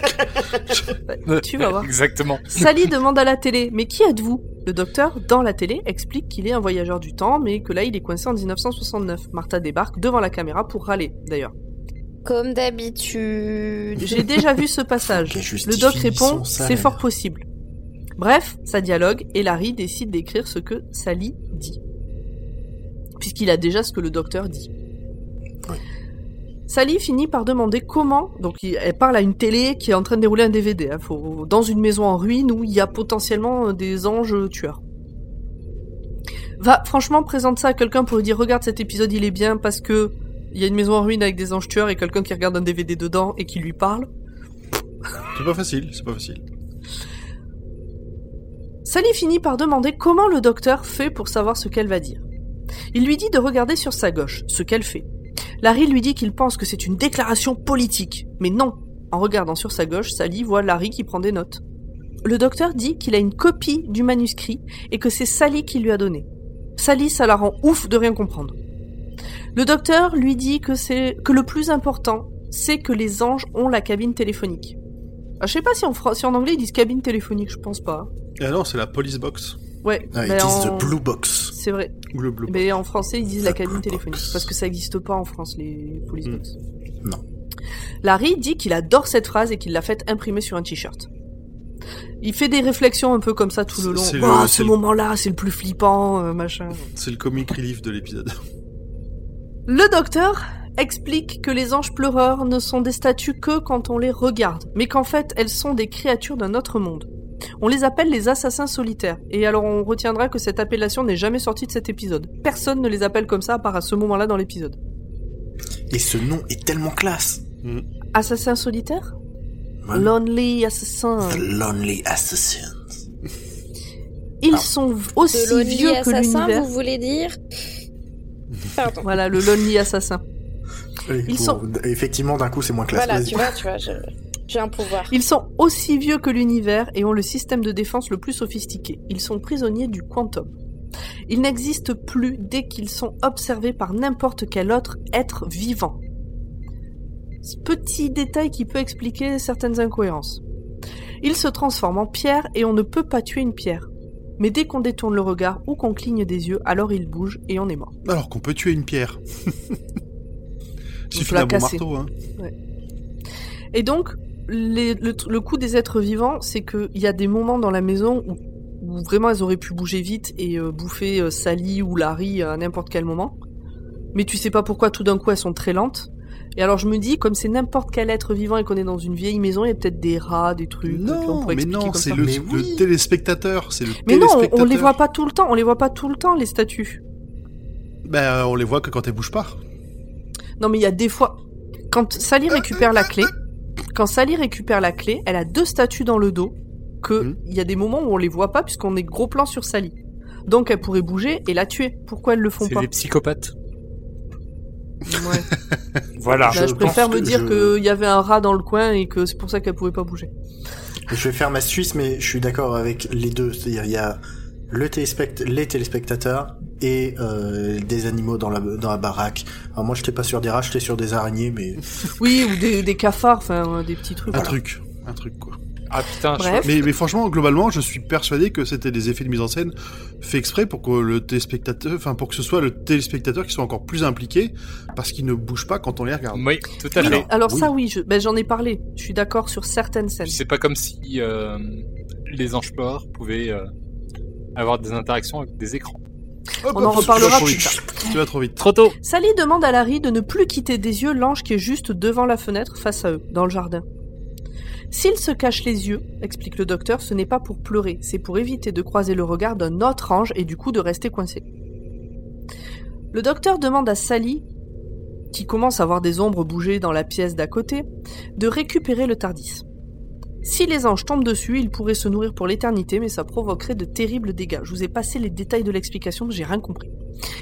Tu vas voir. Exactement. Sally demande à la télé Mais qui êtes-vous? Le docteur, dans la télé, explique qu'il est un voyageur du temps, mais que là il est coincé en 1969. Martha débarque devant la caméra pour râler, d'ailleurs. Comme d'habitude. J'ai déjà vu ce passage. Le doc répond C'est fort possible. Bref, ça dialogue et Larry décide d'écrire ce que Sally dit. Puisqu'il a déjà ce que le docteur dit. Sally finit par demander comment. Donc, elle parle à une télé qui est en train de dérouler un DVD. hein, faut- dans une maison en ruine où il y a potentiellement euh, des anges tueurs. Va, franchement, présente ça à quelqu'un pour lui dire Regarde cet épisode, il est bien parce que il y a une maison en ruine avec des anges tueurs et quelqu'un qui regarde un DVD dedans et qui lui parle. C'est pas facile, c'est pas facile. Sally finit par demander comment le docteur fait pour savoir ce qu'elle va dire. Il lui dit de regarder sur sa gauche, ce qu'elle fait. Larry lui dit qu'il pense que c'est une déclaration politique, mais non. En regardant sur sa gauche, Sally voit Larry qui prend des notes. Le docteur dit qu'il a une copie du manuscrit et que c'est Sally qui lui a donné. Sally, ça la rend ouf de rien comprendre. Le docteur lui dit que c'est que le plus important, c'est que les anges ont la cabine téléphonique. Ah, je sais pas si en, fran- si en anglais ils disent cabine téléphonique, je pense pas. Et alors, c'est la police box. Ouais, Ah, ils mais disent en- The Blue Box. C'est vrai. Ou le bleu. Mais en français, ils disent la The cabine téléphonique. Box. Parce que ça n'existe pas en France, les police Mm. box. Non. Larry dit qu'il adore cette phrase et qu'il l'a faite imprimer sur un t-shirt. Il fait des réflexions un peu comme ça tout le long. C'est le- Oh, ce moment-là, c'est le plus flippant, euh, machin. C'est le comic relief de l'épisode. Le docteur explique que les anges pleureurs ne sont des statues que quand on les regarde, mais qu'en fait elles sont des créatures d'un autre monde. On les appelle les assassins solitaires, et alors on retiendra que cette appellation n'est jamais sortie de cet épisode. Personne ne les appelle comme ça à part à ce moment-là dans l'épisode. Et ce nom est tellement classe. Assassin solitaire Ouais. Lonely Assassin. The Lonely Assassin. Ils Ah. sont aussi Lonely vieux que Assassin, l'univers. vous voulez dire Pardon. Voilà, le Lonely Assassin. Ils bon, sont- Effectivement, d'un coup, c'est moins classe. Voilà, tu vois, tu vois, je- j'ai un pouvoir. Ils sont aussi vieux que l'univers et ont le système de défense le plus sophistiqué. Ils sont prisonniers du quantum. Ils n'existent plus dès qu'ils sont observés par n'importe quel autre être vivant. Ce petit détail qui peut expliquer certaines incohérences. Ils se transforment en pierre et on ne peut pas tuer une pierre. Mais dès qu'on détourne le regard ou qu'on cligne des yeux, alors ils bougent et on est mort. Alors qu'on peut tuer une pierre. Il suffit d'un bon marteau, hein. Et donc, les- le, le coup des êtres vivants, c'est qu'il y a des moments dans la maison où, où vraiment elles auraient pu bouger vite et euh, bouffer euh, Sally ou Larry à n'importe quel moment. Mais tu sais pas pourquoi tout d'un coup elles sont très lentes. Et alors je me dis, comme c'est n'importe quel être vivant et qu'on est dans une vieille maison, il y a peut-être des rats, des trucs. on Non, mais non, c'est le, Mais le oui. téléspectateur. C'est le Mais non, on- les voit pas tout le temps. On les voit pas tout le temps les statues. Ben, on les voit que quand elles bougent pas. Non, mais il y a des fois. Quand Sally récupère la clé, quand Sally récupère la clé, elle a deux statues dans le dos. Que Mhm. il y a des moments où on les voit pas puisqu'on est gros plan sur Sally. Donc elle pourrait bouger et la tuer. Pourquoi elles le font C'est pas des psychopathes. Ouais. Voilà. Bah, je, Je préfère me dire je- qu'il y avait un rat dans le coin et que c'est pour ça qu'elle pouvait pas bouger. Je vais faire ma Suisse, mais je suis d'accord avec les deux. C'est-à-dire, il y a le téléspect- les téléspectateurs et euh, des animaux dans la, dans la baraque. Alors moi, j'étais pas sur des rats, j'étais sur des araignées, mais Oui, ou des, des cafards, enfin des petits trucs. Un voilà. truc. Un truc, quoi. Ah putain, je- Bref. Mais, mais franchement, globalement, je suis persuadé que c'était des effets de mise en scène faits exprès pour que le téléspectateur, enfin, pour que ce soit le téléspectateur qui soit encore plus impliqué parce qu'il ne bouge pas quand on les regarde. Oui, tout à Oui, fait. alors oui. ça oui, je- ben, j'en ai parlé. Je suis d'accord sur certaines scènes. C'est pas comme si euh, les anges pouvaient euh, avoir des interactions avec des écrans. Hop, On en reparlera plus tard. Tu vas trop vite. Trop tôt Sally demande à Larry de ne plus quitter des yeux l'ange qui est juste devant la fenêtre face à eux, dans le jardin. S'il se cache les yeux, explique le docteur, ce n'est pas pour pleurer, c'est pour éviter de croiser le regard d'un autre ange et du coup de rester coincé. Le docteur demande à Sally, qui commence à voir des ombres bouger dans la pièce d'à côté, de récupérer le Tardis. Si les anges tombent dessus, ils pourraient se nourrir pour l'éternité, mais ça provoquerait de terribles dégâts. Je vous ai passé les détails de l'explication, j'ai rien compris.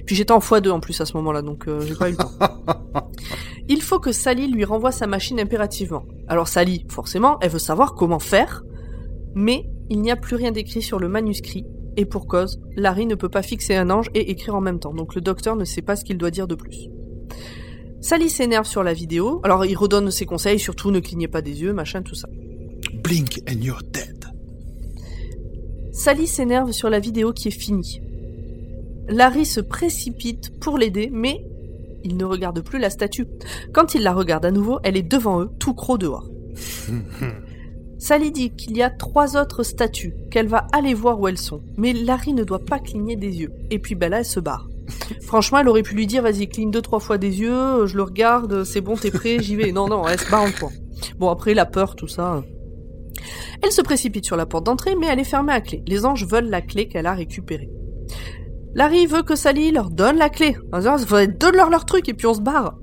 Puis j'étais en x2 en plus à ce moment-là, donc euh, j'ai pas eu le temps. Il faut que Sally lui renvoie sa machine impérativement. Alors Sally, forcément, elle veut savoir comment faire, mais il n'y a plus rien d'écrit sur le manuscrit, et pour cause, Larry ne peut pas fixer un ange et écrire en même temps, donc le docteur ne sait pas ce qu'il doit dire de plus. Sally s'énerve sur la vidéo, alors il redonne ses conseils, surtout ne clignez pas des yeux, machin, tout ça. Blink and you're dead. Sally s'énerve sur la vidéo qui est finie. Larry se précipite pour l'aider, mais il ne regarde plus la statue. Quand il la regarde à nouveau, elle est devant eux, tout croc dehors. Sally dit qu'il y a trois autres statues, qu'elle va aller voir où elles sont, mais Larry ne doit pas cligner des yeux. Et puis ben là, elle se barre. Franchement, elle aurait pu lui dire, vas-y, cligne deux, trois fois des yeux, je le regarde, c'est bon, t'es prêt, j'y vais. Non, non, elle se barre en courant. Bon, après, la peur, tout ça. Elle se précipite sur la porte d'entrée, mais elle est fermée à clé. Les anges veulent la clé qu'elle a récupérée. Larry veut que Sally leur donne la clé. Donne-leur leur truc et puis on se barre.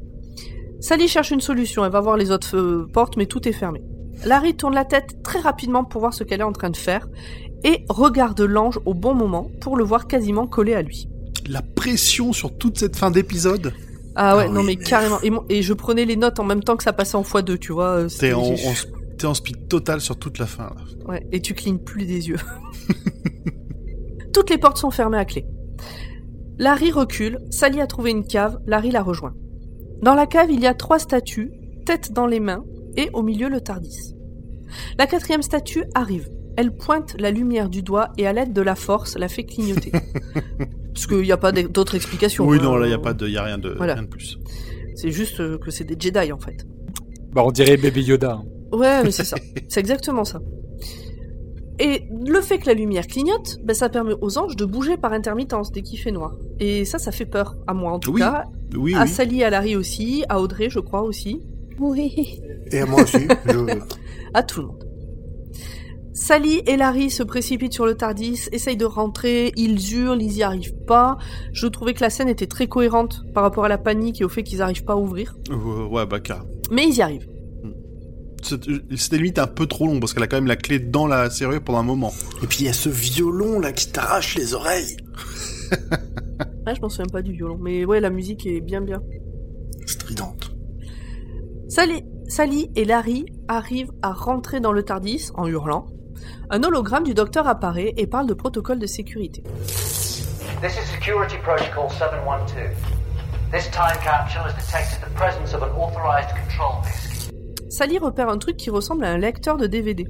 Sally cherche une solution. Elle va voir les autres euh, portes, mais tout est fermé. Larry tourne la tête très rapidement pour voir ce qu'elle est en train de faire et regarde l'ange au bon moment pour le voir quasiment collé à lui. La pression sur toute cette fin d'épisode. Ah ouais, Ah non oui, mais, carrément. Et, mon- et je prenais les notes en même temps que ça passait en x2, tu vois. euh, c'était- en- t'es en speed total sur toute la fin. là. Ouais, et tu clignes plus des yeux. Toutes les portes sont fermées à clé. Larry recule, Sally a trouvé une cave, Larry la rejoint. Dans la cave, il y a trois statues, tête dans les mains, et au milieu le Tardis. La quatrième statue arrive. Elle pointe la lumière du doigt et à l'aide de la force la fait clignoter. Parce qu'il n'y a pas d'autre explication. Oui, hein. non, là, il n'y a, pas de, y a rien, de, Voilà. rien de plus. C'est juste euh, que c'est des Jedi en fait. Bah, on dirait Baby Yoda. hein. Ouais, mais c'est ça. C'est exactement ça. Et le fait que la lumière clignote, ben, ça permet aux anges de bouger par intermittence dès qu'il fait noir. Et ça, ça fait peur, à moi en tout Oui. cas. Oui, À oui. Sally, à Larry aussi, à Audrey, je crois aussi. Oui. et à moi aussi. je- À tout le monde. Sally et Larry se précipitent sur le Tardis, essayent de rentrer, ils hurlent, ils y arrivent pas. Je trouvais que la scène était très cohérente par rapport à la panique et au fait qu'ils arrivent pas à ouvrir. Euh, ouais, bah, carrément. Mais ils y arrivent. C'est- C'était limite un peu trop long parce qu'elle a quand même la clé dans la serrure pendant un moment. Et puis il y a ce violon là qui t'arrache les oreilles. Ouais, je m'en souviens pas du violon. Mais ouais, la musique est bien bien. Stridente. Sally, Sally et Larry arrivent à rentrer dans le Tardis en hurlant. Un hologramme du docteur apparaît et parle de protocole de sécurité. This is Security Protocol 712. This time capsule has detected the presence of an authorized control disk. Sally repère un truc qui ressemble à un lecteur de DVD.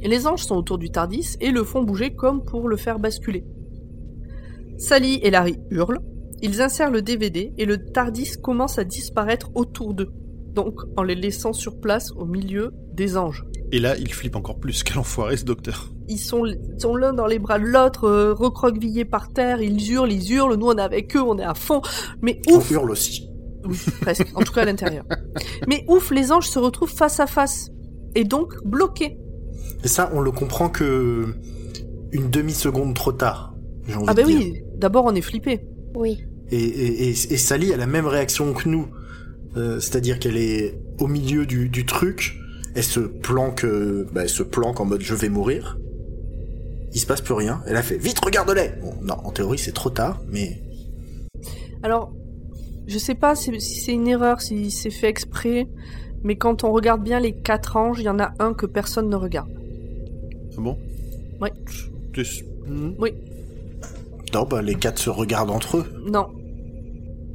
Les anges sont autour du Tardis et le font bouger comme pour le faire basculer. Sally et Larry hurlent. Ils insèrent le DVD et le TARDIS commence à disparaître autour d'eux. Donc, en les laissant sur place au milieu des anges. Et là, il flippe encore plus. Quel enfoiré ce docteur. Ils sont, l'un dans les bras de l'autre, euh, recroquevillés par terre, ils hurlent, ils hurlent, nous on est avec eux, on est à fond. Mais On ouf, hurle aussi. Oui, presque. En tout cas à l'intérieur. Mais ouf, les anges se retrouvent face à face. Et donc bloqués. Et ça, on le comprend que une demi-seconde trop tard. J'ai envie Ah bah de dire. oui, d'abord on est flippé. Oui. Et, et, et, et Sally a la même réaction que nous. Euh, C'est-à-dire qu'elle est au milieu du, du truc, elle se planque, euh, bah, elle se planque en mode je vais mourir. Il se passe plus rien. Elle a fait vite regarde-les. Bon, non, en théorie c'est trop tard, mais Alors, je sais pas si c'est une erreur, si c'est fait exprès, mais quand on regarde bien les quatre anges, il y en a un que personne ne regarde. Ah bon? Tu- Hmm. Oui. non, bah, les quatre se regardent entre eux. Non.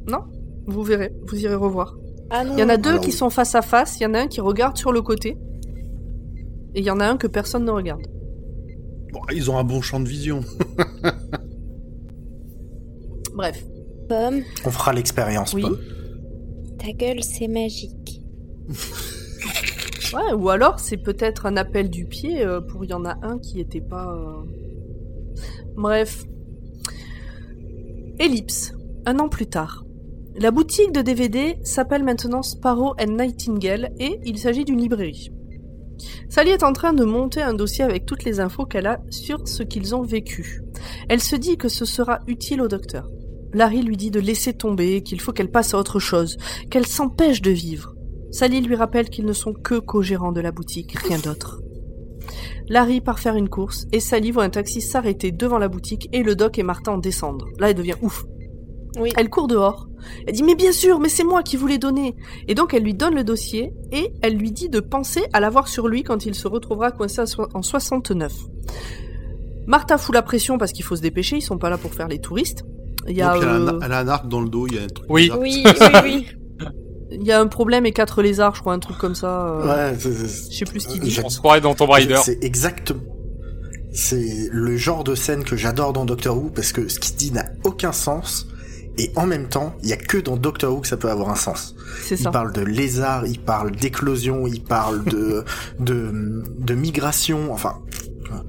Non Vous verrez, vous irez revoir. Ah non. Il y en a deux Alors qui oui. sont face à face, il y en a un qui regarde sur le côté, et il y en a un que personne ne regarde. Bon, ils ont un bon champ de vision. Bref. Pomme, On fera l'expérience. Oui. Pomme. ta gueule, c'est magique. Ouais, ou alors c'est peut-être un appel du pied euh, pour il y en a un qui était pas. euh, Bref. Ellipse. Un an plus tard. La boutique de DVD s'appelle maintenant Sparrow and Nightingale et il s'agit d'une librairie. Sally est en train de monter un dossier avec toutes les infos qu'elle a sur ce qu'ils ont vécu. Elle se dit que ce sera utile au docteur. Larry lui dit de laisser tomber, qu'il faut qu'elle passe à autre chose, qu'elle s'empêche de vivre. Sally lui rappelle qu'ils ne sont que co-gérants de la boutique, rien d'autre. Larry part faire une course et Sally voit un taxi s'arrêter devant la boutique et le doc et Martha en descendre. Là, elle devient ouf. Oui. Elle court dehors. Elle dit mais bien sûr, mais c'est moi qui vous l'ai donné. Et donc elle lui donne le dossier et elle lui dit de penser à l'avoir sur lui quand il se retrouvera coincé en 69. Martha fout la pression parce qu'il faut se dépêcher, ils sont pas là pour faire les touristes. Il y a, Donc, elle, a un, euh, elle a un arc dans le dos, il y a un truc. Oui. bizarre. Oui, oui, oui. il y a un problème et quatre lézards, je crois, un truc comme ça. euh, Ouais, c'est- c'est- Je sais plus ce qu'il dit. J'ai- On se croirait dans Tomb Raider. C'est exactement. C'est le genre de scène que j'adore dans Doctor Who parce que ce qu'il dit n'a aucun sens et en même temps, il y a que dans Doctor Who que ça peut avoir un sens. C'est Il ça. parle de lézards, il parle d'éclosion, il parle de de de migration, enfin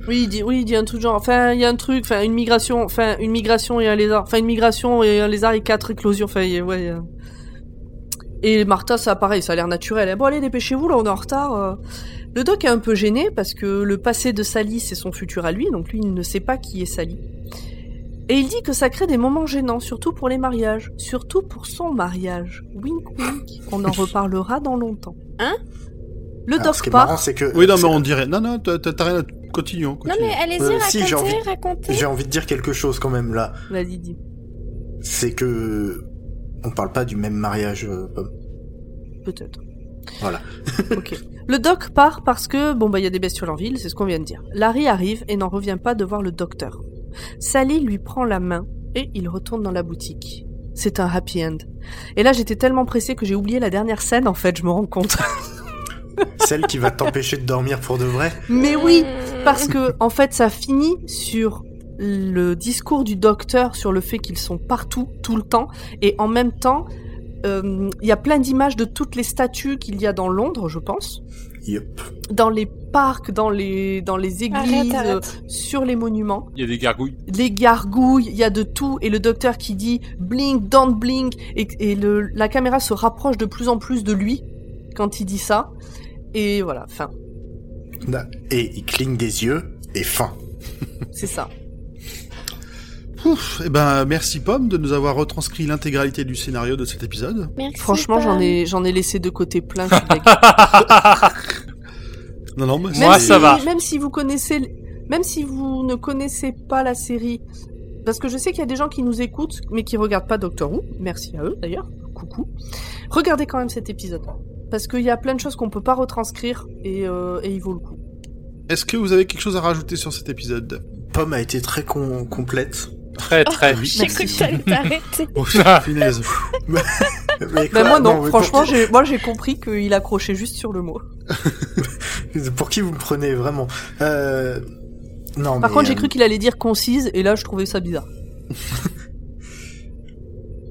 Oui, il dit, oui, il dit un truc genre, enfin, il y a un truc, enfin, une migration, enfin, une migration et un lézard, enfin, une migration et un lézard et quatre éclosions, enfin, y- ouais. euh. Et Martha, ça, pareil, ça a l'air naturel. Eh, Bon, allez, dépêchez-vous, là, on est en retard. euh. Le doc est un peu gêné parce que le passé de Sally, c'est son futur à lui, donc lui, il ne sait pas qui est Sally. Et il dit que ça crée des moments gênants, surtout pour les mariages. Surtout pour son mariage. Wink wink. On en reparlera dans longtemps. Hein? Le alors, ce qui doc est marrant part. c'est que Oui, non, mais on dirait. Non, non, t'as t'as rien Continuons. Non continuons. mais allez-y, Euh, si, j'ai envie- racontez. j'ai envie de dire quelque chose quand même là, Vas-y, dis. c'est que on parle pas du même mariage euh, Pomme. Peut-être. Voilà. ok. Le doc part parce que, bon, bah, il y a des bestioles en ville, c'est ce qu'on vient de dire. Larry arrive et n'en revient pas de voir le docteur. Sally lui prend la main et il retourne dans la boutique. C'est un happy end. Et là, j'étais tellement pressée que j'ai oublié la dernière scène, en fait, je me rends compte. Celle qui va t'empêcher de dormir pour de vrai. Mais oui, parce que, en fait, ça finit sur le discours du docteur sur le fait qu'ils sont partout, tout le temps, et en même temps, euh, il y a plein d'images de toutes les statues qu'il y a dans Londres, je pense. Yup. dans les parcs, dans les, dans les églises, Arrête, arrête. euh, sur les monuments. Il y a des gargouilles. Les gargouilles, il y a de tout, et le docteur qui dit blink, don't blink, et, et le, la caméra se rapproche de plus en plus de lui quand il dit ça. Et voilà, fin, Et il cligne des yeux et fin. c'est ça. Ouf, eh ben, merci Pomme de nous avoir retranscrit l'intégralité du scénario de cet épisode. Merci, Franchement, j'en ai, j'en ai laissé de côté plein. Non, non, mais même Moi, si, ça va. Même si vous connaissez, même si vous ne connaissez pas la série, parce que je sais qu'il y a des gens qui nous écoutent, mais qui regardent pas Doctor Who. Merci à eux d'ailleurs. Coucou. Regardez quand même cet épisode, parce qu'il y a plein de choses qu'on peut pas retranscrire et, euh, et il vaut le coup. Est-ce que vous avez quelque chose à rajouter sur cet épisode? Pomme a été très complète. Très, très. J'ai cru que t'allais t'arrêter. Oh, punaise. Mais Ben moi non, franchement, pour, j'ai, moi j'ai compris qu'il accrochait juste sur le mot. pour qui vous me prenez vraiment? Euh, Non. Par mais, contre, j'ai euh, cru qu'il allait dire concise, et là je trouvais ça bizarre.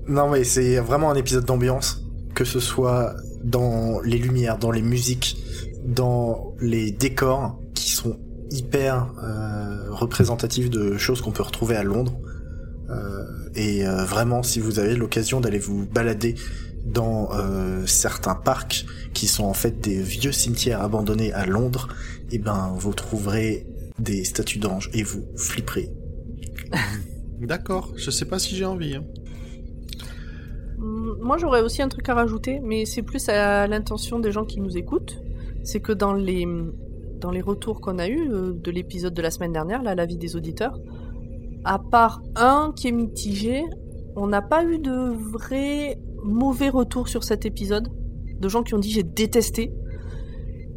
Non, mais c'est vraiment un épisode d'ambiance, que ce soit dans les lumières, dans les musiques, dans les décors qui sont hyper euh, représentatifs de choses qu'on peut retrouver à Londres. Euh, et euh, vraiment, si vous avez l'occasion d'aller vous balader dans certains parcs qui sont en fait des vieux cimetières abandonnés à Londres, et ben vous trouverez des statues d'anges et vous flipperez. D'accord, je sais pas si j'ai envie. hein. Moi, j'aurais aussi un truc à rajouter, mais c'est plus à l'intention des gens qui nous écoutent. C'est que dans les, dans les retours qu'on a eus euh, de l'épisode de la semaine dernière, là, l'avis des auditeurs, à part un qui est mitigé, on n'a pas eu de vrais mauvais retours sur cet épisode. De gens qui ont dit j'ai détesté.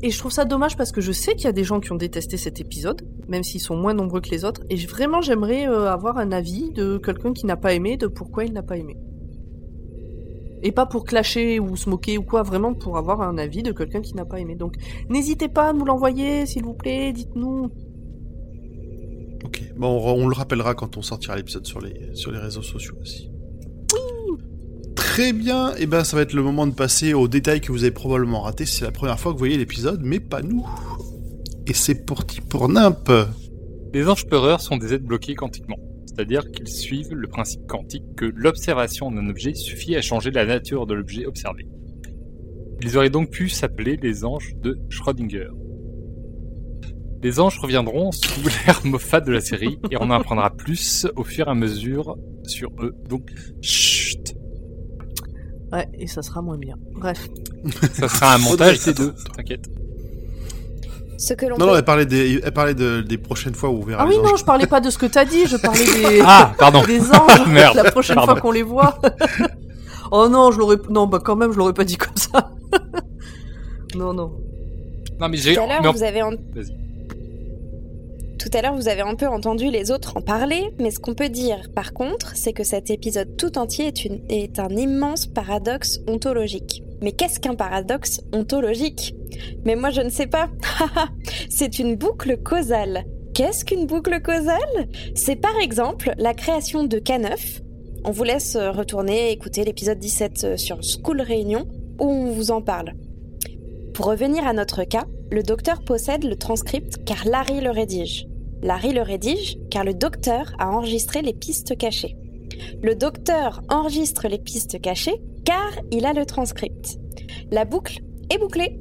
Et je trouve ça dommage parce que je sais qu'il y a des gens qui ont détesté cet épisode, même s'ils sont moins nombreux que les autres. Et vraiment, j'aimerais euh, avoir un avis de quelqu'un qui n'a pas aimé, de pourquoi il n'a pas aimé. Et pas pour clasher ou se moquer ou quoi, vraiment pour avoir un avis de quelqu'un qui n'a pas aimé. Donc n'hésitez pas à nous l'envoyer, s'il vous plaît, dites-nous. Ok, bon, on, on le rappellera quand on sortira l'épisode sur les, sur les réseaux sociaux aussi. Très bien, et ben ça va être le moment de passer aux détails que vous avez probablement ratés. C'est la première fois que vous voyez l'épisode, mais pas nous. Et c'est parti pour Nimp. Les anges peureurs sont des êtres bloqués quantiquement, c'est-à-dire qu'ils suivent le principe quantique que l'observation d'un objet suffit à changer la nature de l'objet observé. Ils auraient donc pu s'appeler les anges de Schrödinger. Les anges reviendront sous l'ère Moffat de la série et on en apprendra plus au fur et à mesure sur eux. Donc, chut, Ouais, et ça sera moins bien. Bref. ça sera un montage des deux, t'inquiète. Ce que l'on Non, non, elle parlait des, elle parlait de- des prochaines fois où on verra Ah les oui, anges. non, je parlais pas de ce que t'as dit, je parlais des, Ah, pardon. des anges Merde, la prochaine pardon. fois qu'on les voit. oh non, je l'aurais, non, bah quand même, je l'aurais pas dit comme ça. non, non. Non, mais j'ai. Tout à l'heure, vous avez en-. Tout à l'heure, vous avez un peu entendu les autres en parler, mais ce qu'on peut dire, par contre, c'est que cet épisode tout entier est, une- est un immense paradoxe ontologique. Mais qu'est-ce qu'un paradoxe ontologique? Mais moi, je ne sais pas. c'est une boucle causale. Qu'est-ce qu'une boucle causale? C'est par exemple la création de K9. On vous laisse euh, retourner écouter l'épisode 17 euh, sur School Réunion, où on vous en parle. Pour revenir à notre cas, le docteur possède le transcript car Larry le rédige. Larry le rédige car le docteur a enregistré les pistes cachées. Le docteur enregistre les pistes cachées car il a le transcript. La boucle est bouclée.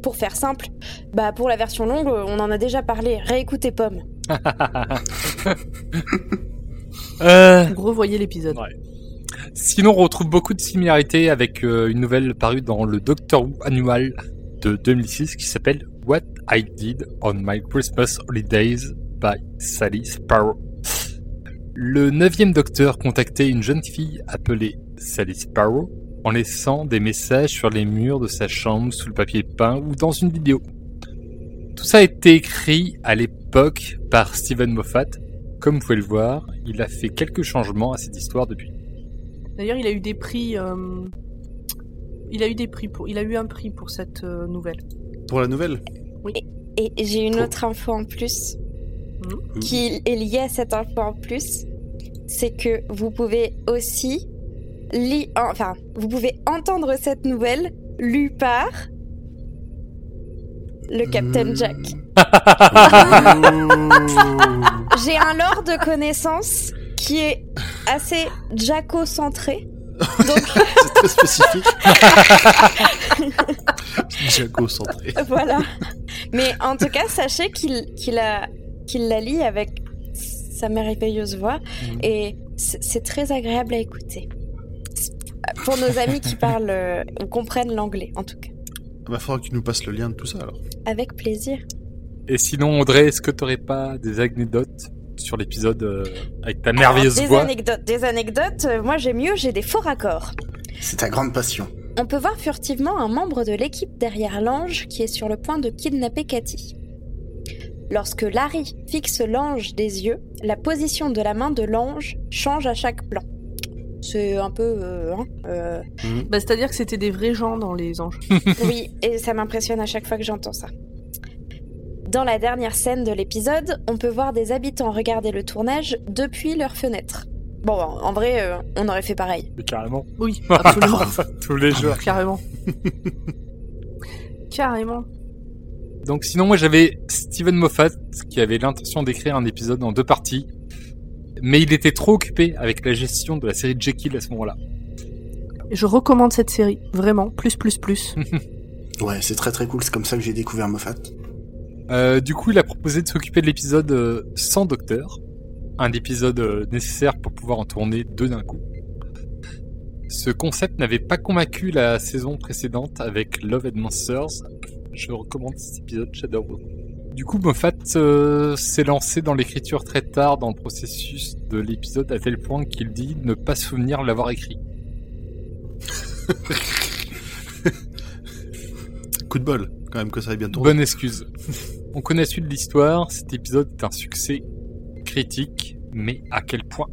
Pour faire simple, bah pour la version longue, on en a déjà parlé. Réécoutez Pomme. Euh, Revoyez l'épisode. Ouais. Sinon, on retrouve beaucoup de similarités avec euh, une nouvelle parue dans le Doctor Who Annual de 2006 qui s'appelle What I Did on My Christmas Holidays by Sally Sparrow. Le neuvième docteur contactait une jeune fille appelée Sally Sparrow en laissant des messages sur les murs de sa chambre sous le papier peint ou dans une vidéo. Tout ça a été écrit à l'époque par Steven Moffat. Comme vous pouvez le voir, il a fait quelques changements à cette histoire depuis. D'ailleurs, il a eu des prix. euh, Il a eu des prix pour. Il a eu un prix pour cette euh, nouvelle. Pour la nouvelle? Et j'ai une Trop. autre info en plus Hmm. qui est liée à cette info en plus. C'est que vous pouvez aussi li- enfin, vous pouvez entendre cette nouvelle lue par le Captain Jack. J'ai un lore de connaissances qui est assez Jacko-centré. Donc C'est très spécifique. Jaco centré. voilà. Mais en tout cas, sachez qu'il qu'il a qu'il la lit avec sa merveilleuse voix et c'est très agréable à écouter. Pour nos amis qui parlent euh, ou comprennent l'anglais, en tout cas. Bah, faudra que tu nous passes le lien de tout ça alors. Avec plaisir. Et sinon, Audrey, est-ce que t'aurais pas des anecdotes sur l'épisode euh, avec ta Alors, merveilleuse des voix anecdotes, des anecdotes. euh, moi, j'ai mieux, j'ai des faux raccords. C'est ta grande passion. On peut voir furtivement un membre de l'équipe derrière l'ange qui est sur le point de kidnapper Cathy. Lorsque Larry fixe l'ange des yeux, la position de la main de l'ange change à chaque plan. C'est un peu... euh, hein, euh, Bah, C'est-à-dire que c'était des vrais gens dans les anges. oui, et ça m'impressionne à chaque fois que j'entends ça. Dans la dernière scène de l'épisode, on peut voir des habitants regarder le tournage depuis leur fenêtre. Bon, en vrai, euh, on aurait fait pareil. Mais carrément. Oui, absolument. Tous les jours. Carrément. Carrément. Donc sinon, moi j'avais Steven Moffat qui avait l'intention d'écrire un épisode en deux parties, mais il était trop occupé avec la gestion de la série Jekyll à ce moment-là. Je recommande cette série. Vraiment. Plus, plus, plus. Ouais, c'est très très cool. C'est comme ça que j'ai découvert Moffat. Euh, du coup, il a proposé de s'occuper de l'épisode euh, sans docteur, un épisode euh, nécessaire pour pouvoir en tourner deux d'un coup. Ce concept n'avait pas convaincu la saison précédente avec Love and Monsters. Je recommande cet épisode, j'adore beaucoup. Du coup, Moffat euh, s'est lancé dans l'écriture très tard dans le processus de l'épisode à tel point qu'il dit ne pas se souvenir l'avoir écrit. Coup de bol, quand même, que ça aille bien tourner. Bonne excuse. On connaît la suite de l'histoire, cet épisode est un succès critique, mais à quel point?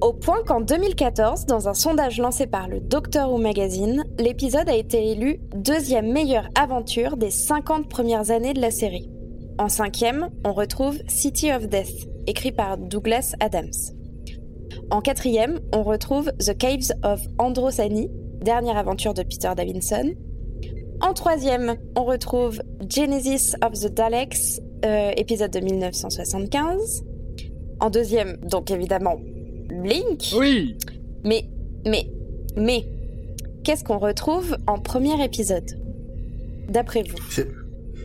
Au point qu'en 2014, dans un sondage lancé par le Doctor Who Magazine, l'épisode a été élu deuxième meilleure aventure des 50 premières années de la série. En cinquième, on retrouve City of Death, écrit par Douglas Adams. En quatrième, on retrouve The Caves of Androsani, dernière aventure de Peter Davidson. En troisième, on retrouve Genesis of the Daleks, euh, épisode de 1975. En deuxième, donc évidemment, Blink. Oui Mais, mais, mais, qu'est-ce qu'on retrouve en premier épisode D'après vous? C'est,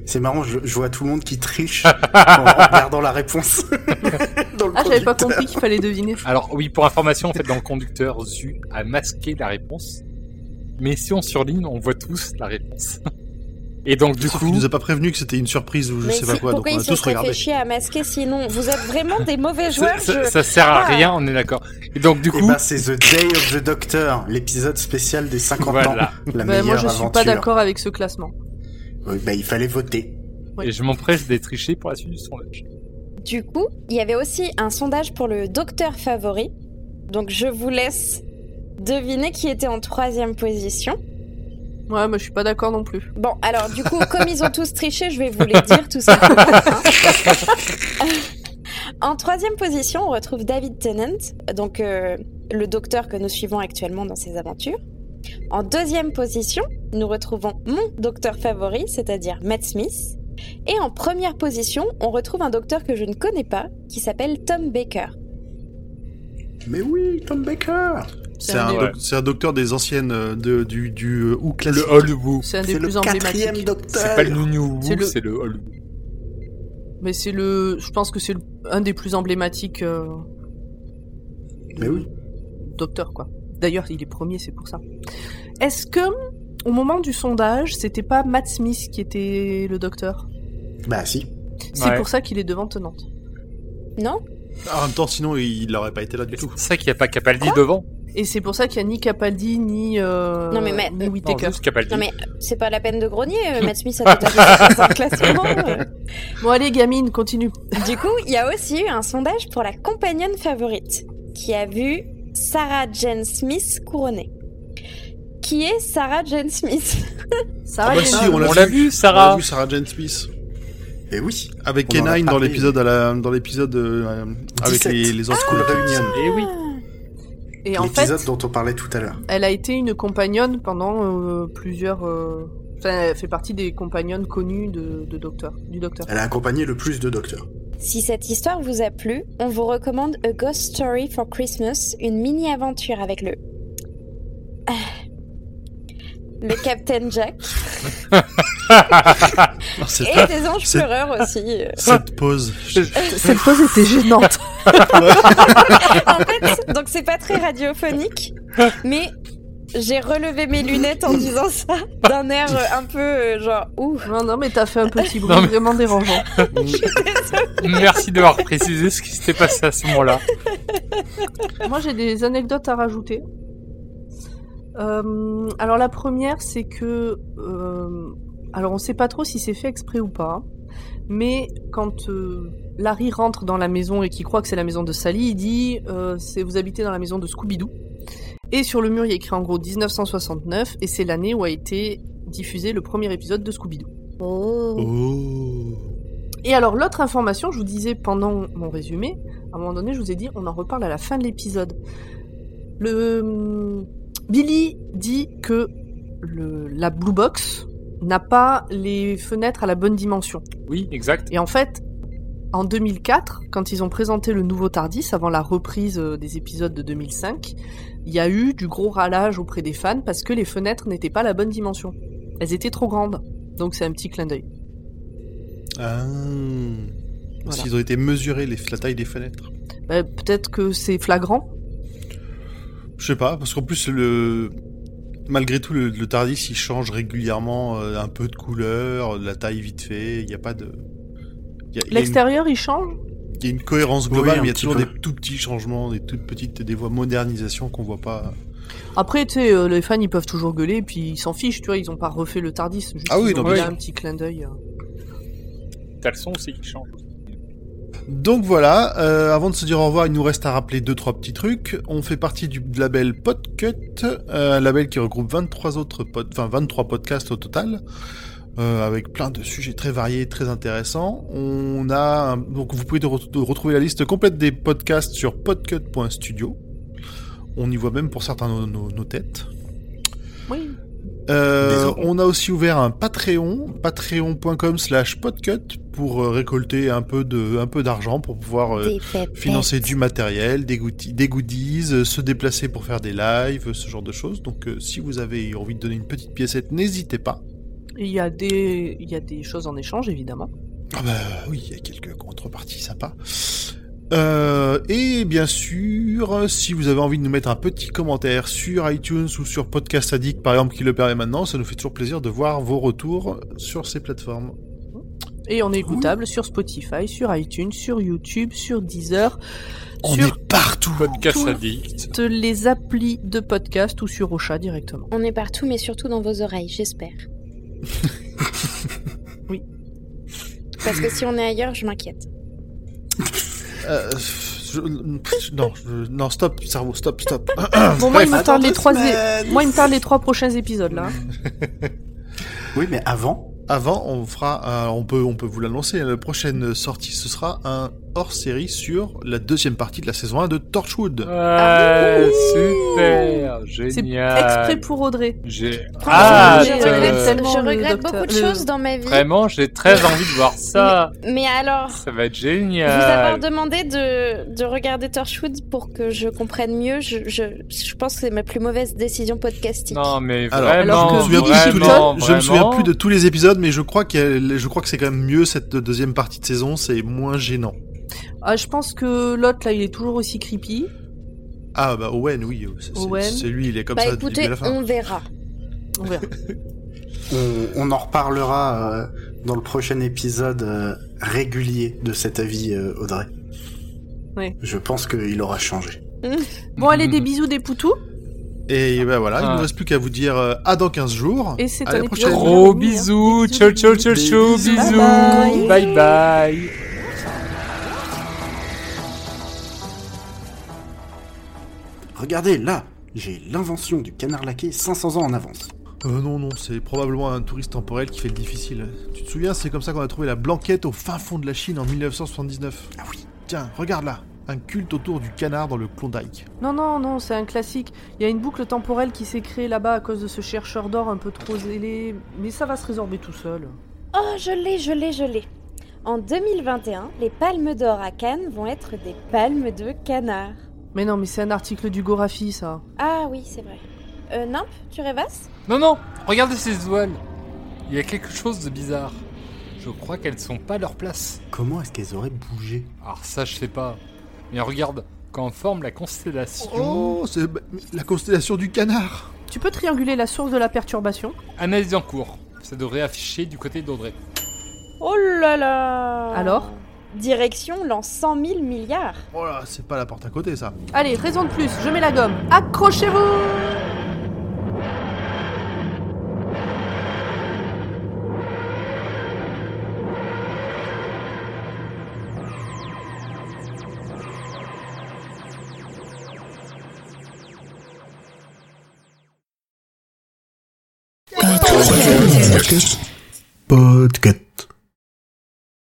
c'est marrant, je, je vois tout le monde qui triche en, regardant la réponse. Dans le Ah, j'avais pas compris qu'il fallait deviner. Alors oui, pour information, en fait, dans le conducteur, Zu a masqué la réponse. Mais si on surligne, on voit tous la réponse. Et donc du Sauf coup, qu'il nous a pas prévenu que c'était une surprise ou je Mais sais pas quoi, donc on il a se tous regardé. fait chier à masquer sinon Vous êtes vraiment des mauvais joueurs ça- je- ça sert à Ah. rien, on est d'accord. Et donc du Eh coup, ben, c'est The Day of the Doctor, l'épisode spécial des 50 Voilà. ans. La Bah, meilleure moi, je suis pas d'accord avec ce classement. Oui, bah, il fallait voter. Oui. et je m'empresse d'être triché pour la suite du sondage. Du coup, il y avait aussi un sondage pour le docteur favori. Donc je vous laisse deviner qui était en troisième position. Ouais, moi, je suis pas d'accord non plus. Bon, alors du coup, comme ils ont tous triché, je vais vous les dire tout simplement. hein. en troisième position, on retrouve David Tennant, donc euh, le docteur que nous suivons actuellement dans ses aventures. En deuxième position, nous retrouvons mon docteur favori, c'est-à-dire Matt Smith. Et en première position, on retrouve un docteur que je ne connais pas, qui s'appelle Tom Baker. Mais oui, Tom Baker C'est un, doc- c'est un docteur des anciennes euh, de, du, du euh, ou classique. Le Hollywood. C'est un des plus quatrième emblématiques. docteur C'est pas le New Who, C'est le- Hollywood. Mais c'est le, je pense que c'est le- un des plus emblématiques euh, Mais oui. docteurs, quoi. D'ailleurs, il est premier, c'est pour ça. Est-ce que, au moment du sondage, c'était pas Matt Smith qui était le docteur? Bah si. C'est Ouais. pour ça qu'il est devant Tenante. Non Ah, En même temps, sinon, il n'aurait pas été là du tout. C'est ça qu'il n'y a pas Capaldi devant. Et c'est pour ça qu'il y a ni Capaldi, ni, euh, Non, mais- mais- ni Whittaker. Capaldi. Non mais c'est pas la peine de grogner, euh, Matt Smith a déjà classement. euh. Bon, allez, gamine, continue. Du coup, il y a aussi eu un sondage pour la compagnonne favorite, qui a vu Sarah Jane Smith couronnée. Qui est Sarah Jane Smith Sarah Ah bah Jane si, Smith. on l'a On l'a vu. vu, On a Sarah. vu Sarah Jane Smith. Mais oui. Avec Kenine dans l'épisode la, dans l'épisode euh, avec 17. les, les School Reunion. Et oui. Et en fait, L'épisode dont on parlait tout à l'heure. elle a été une compagnonne pendant euh, plusieurs. euh, Enfin, elle fait partie des compagnonnes connues de, de docteur, du docteur. Elle a accompagné le plus de docteurs. Si cette histoire vous a plu, on vous recommande A Ghost Story for Christmas, une mini-aventure avec le... Ah. Le Captain Jack Non, et pas- des anges pleureurs aussi. euh. cette pause. Je- Cette pause était gênante. En fait, donc c'est pas très radiophonique, mais j'ai relevé mes lunettes en disant ça d'un air euh, un peu euh, genre ouh. non, non, mais t'as fait un petit bruit mais- vraiment dérangeant. Merci d'avoir précisé ce qui s'était passé à ce moment-là. Moi, j'ai des anecdotes à rajouter. Euh, alors la première, c'est que, euh, alors on sait pas trop si c'est fait exprès ou pas, mais quand euh, Larry rentre dans la maison et qu'il croit que c'est la maison de Sally, il dit euh, c'est vous habitez dans la maison de Scooby-Doo. Et sur le mur, il y a écrit en gros 1969, et c'est l'année où a été diffusé le premier épisode de Scooby-Doo. Oh. Oh. Et alors, l'autre information, je vous disais pendant mon résumé, à un moment donné, je vous ai dit, on en reparle à la fin de l'épisode. Le Billy dit que le, la Blue Box n'a pas les fenêtres à la bonne dimension. Oui, exact. Et en fait, en 2004, quand ils ont présenté le nouveau Tardis, avant la reprise euh, des épisodes de 2005, il y a eu du gros râlage auprès des fans parce que les fenêtres n'étaient pas la bonne dimension. Elles étaient trop grandes. Donc c'est un petit clin d'œil. Ah. Voilà. S'ils ont été mesurés les, la taille des fenêtres. Bah, Peut-être que c'est flagrant. Je sais pas, parce qu'en plus, le... malgré tout, le, le Tardis, il change régulièrement euh, un peu de couleur, la taille vite fait, il n'y a pas de... Il y a, il y a une, L'extérieur, il change? Il y a une cohérence globale, Oui, un mais il y a toujours peu. des tout petits changements, des toutes petites des voies modernisations qu'on voit pas. Après, tu sais, euh, les fans, ils peuvent toujours gueuler, puis ils s'en fichent, tu vois, ils ont pas refait le Tardis. Juste, Ah oui, ils ont non, mais- un petit clin d'œil. euh. T'as le son aussi qui change. Donc voilà, euh, avant de se dire au revoir, il nous reste à rappeler deux trois petits trucs. On fait partie du label Podcut, euh, un label qui regroupe 23 autres pod... enfin 23 podcasts au total. euh, avec plein de sujets très variés, très intéressants. On a donc vous pouvez re- retrouver la liste complète des podcasts sur podcut.studio. On y voit même pour certains nos têtes. Oui. Euh, on a aussi ouvert un Patreon, patreon.com slash podcut pour euh, récolter un peu de, un peu d'argent pour pouvoir euh, financer du matériel, des, goodies, des goodies, se déplacer pour faire des lives, ce genre de choses. Donc euh, si vous avez envie de donner une petite piécette, n'hésitez pas. Il y, a des... il y a des choses en échange, évidemment. Ah bah oui, il y a quelques contreparties sympas. Euh, et bien sûr, si vous avez envie de nous mettre un petit commentaire sur iTunes ou sur Podcast Addict par exemple qui le permet maintenant, ça nous fait toujours plaisir de voir vos retours sur ces plateformes. Et on est écoutable sur Spotify, sur iTunes, sur YouTube, sur Deezer, On sur est partout. Podcast addict. toutes les applis de podcast ou sur Ocha directement. On est partout, mais surtout dans vos oreilles, j'espère. Oui. Parce que si on est ailleurs, je m'inquiète. Euh, je- non, je- non, stop, cerveau, stop, stop. Bon, moi, il me tarde les trois, moi, il me tarde les trois prochains épisodes là. Oui, mais avant, Avant, on fera, euh, on peut, on peut vous l'annoncer. La prochaine sortie, ce sera un hors-série sur la deuxième partie de la saison 1 de Torchwood. Ouais, super, C'est génial. exprès pour Audrey. J'ai Ah, je regrette, je beaucoup de choses dans ma vie. vraiment, j'ai très envie de voir ça. Mais alors, Ça va être vous avoir génial. demandé de, de regarder Torchwood pour que je comprenne mieux, je, je, je pense que c'est ma plus mauvaise décision podcastique. Non, mais Alors, vraiment, alors que je me souviens plus de tous les- vraiment, je me souviens plus de tous les épisodes, mais je crois, a- je crois que c'est quand même mieux cette deuxième partie de saison, c'est moins gênant. Ah, je pense que l'autre là, il est toujours aussi creepy. Ah bah Owen, oui, c'est c'est- lui, il est comme bah ça écoutez, à la fin. on verra. On verra. on, on en reparlera euh, dans le prochain épisode euh, régulier de cet avis, euh, Audrey. Oui. Je pense qu'il aura changé. Bon, allez, des bisous, des poutous. Et ben voilà, il Ah. ne nous reste plus qu'à vous dire euh, à dans 15 jours. Et c'est À un la épisode prochaine. Gros Bisous, bisous, ciao ciao ciao bisous. ciao, Bisous. bye bye. Regardez, là, j'ai l'invention du canard laqué 500 ans en avance. Euh, non, non, c'est probablement un touriste temporel qui fait le difficile. Tu te souviens, c'est comme ça qu'on a trouvé la blanquette au fin fond de la Chine en 1979. Ah oui. Tiens, regarde là, un culte autour du canard dans le Klondike. Non, non, non, c'est un classique. Il y a une boucle temporelle qui s'est créée là-bas à cause de ce chercheur d'or un peu trop zélé, mais ça va se résorber tout seul. Oh, je l'ai, je l'ai, je l'ai. En 2021, les palmes d'or à Cannes vont être des palmes de canard. Mais non, mais c'est un article du Gorafi, ça. Ah oui, c'est vrai. Euh, Nimp, tu rêvasses? Non non, regardez ces étoiles. Il y a quelque chose de bizarre. Je crois qu'elles sont pas à leur place. Comment est-ce qu'elles auraient bougé? Alors ça, je sais pas. Mais regarde, quand on forme la constellation, Oh, c'est la constellation du canard Tu peux trianguler la source de la perturbation? Analyse en cours. Ça devrait afficher du côté d'Audrey. Oh là là Alors? Direction l'an 100 000 milliards. Oh là, c'est pas la porte à côté ça. Allez, raison de plus, je mets la gomme. Accrochez-vous Podcast.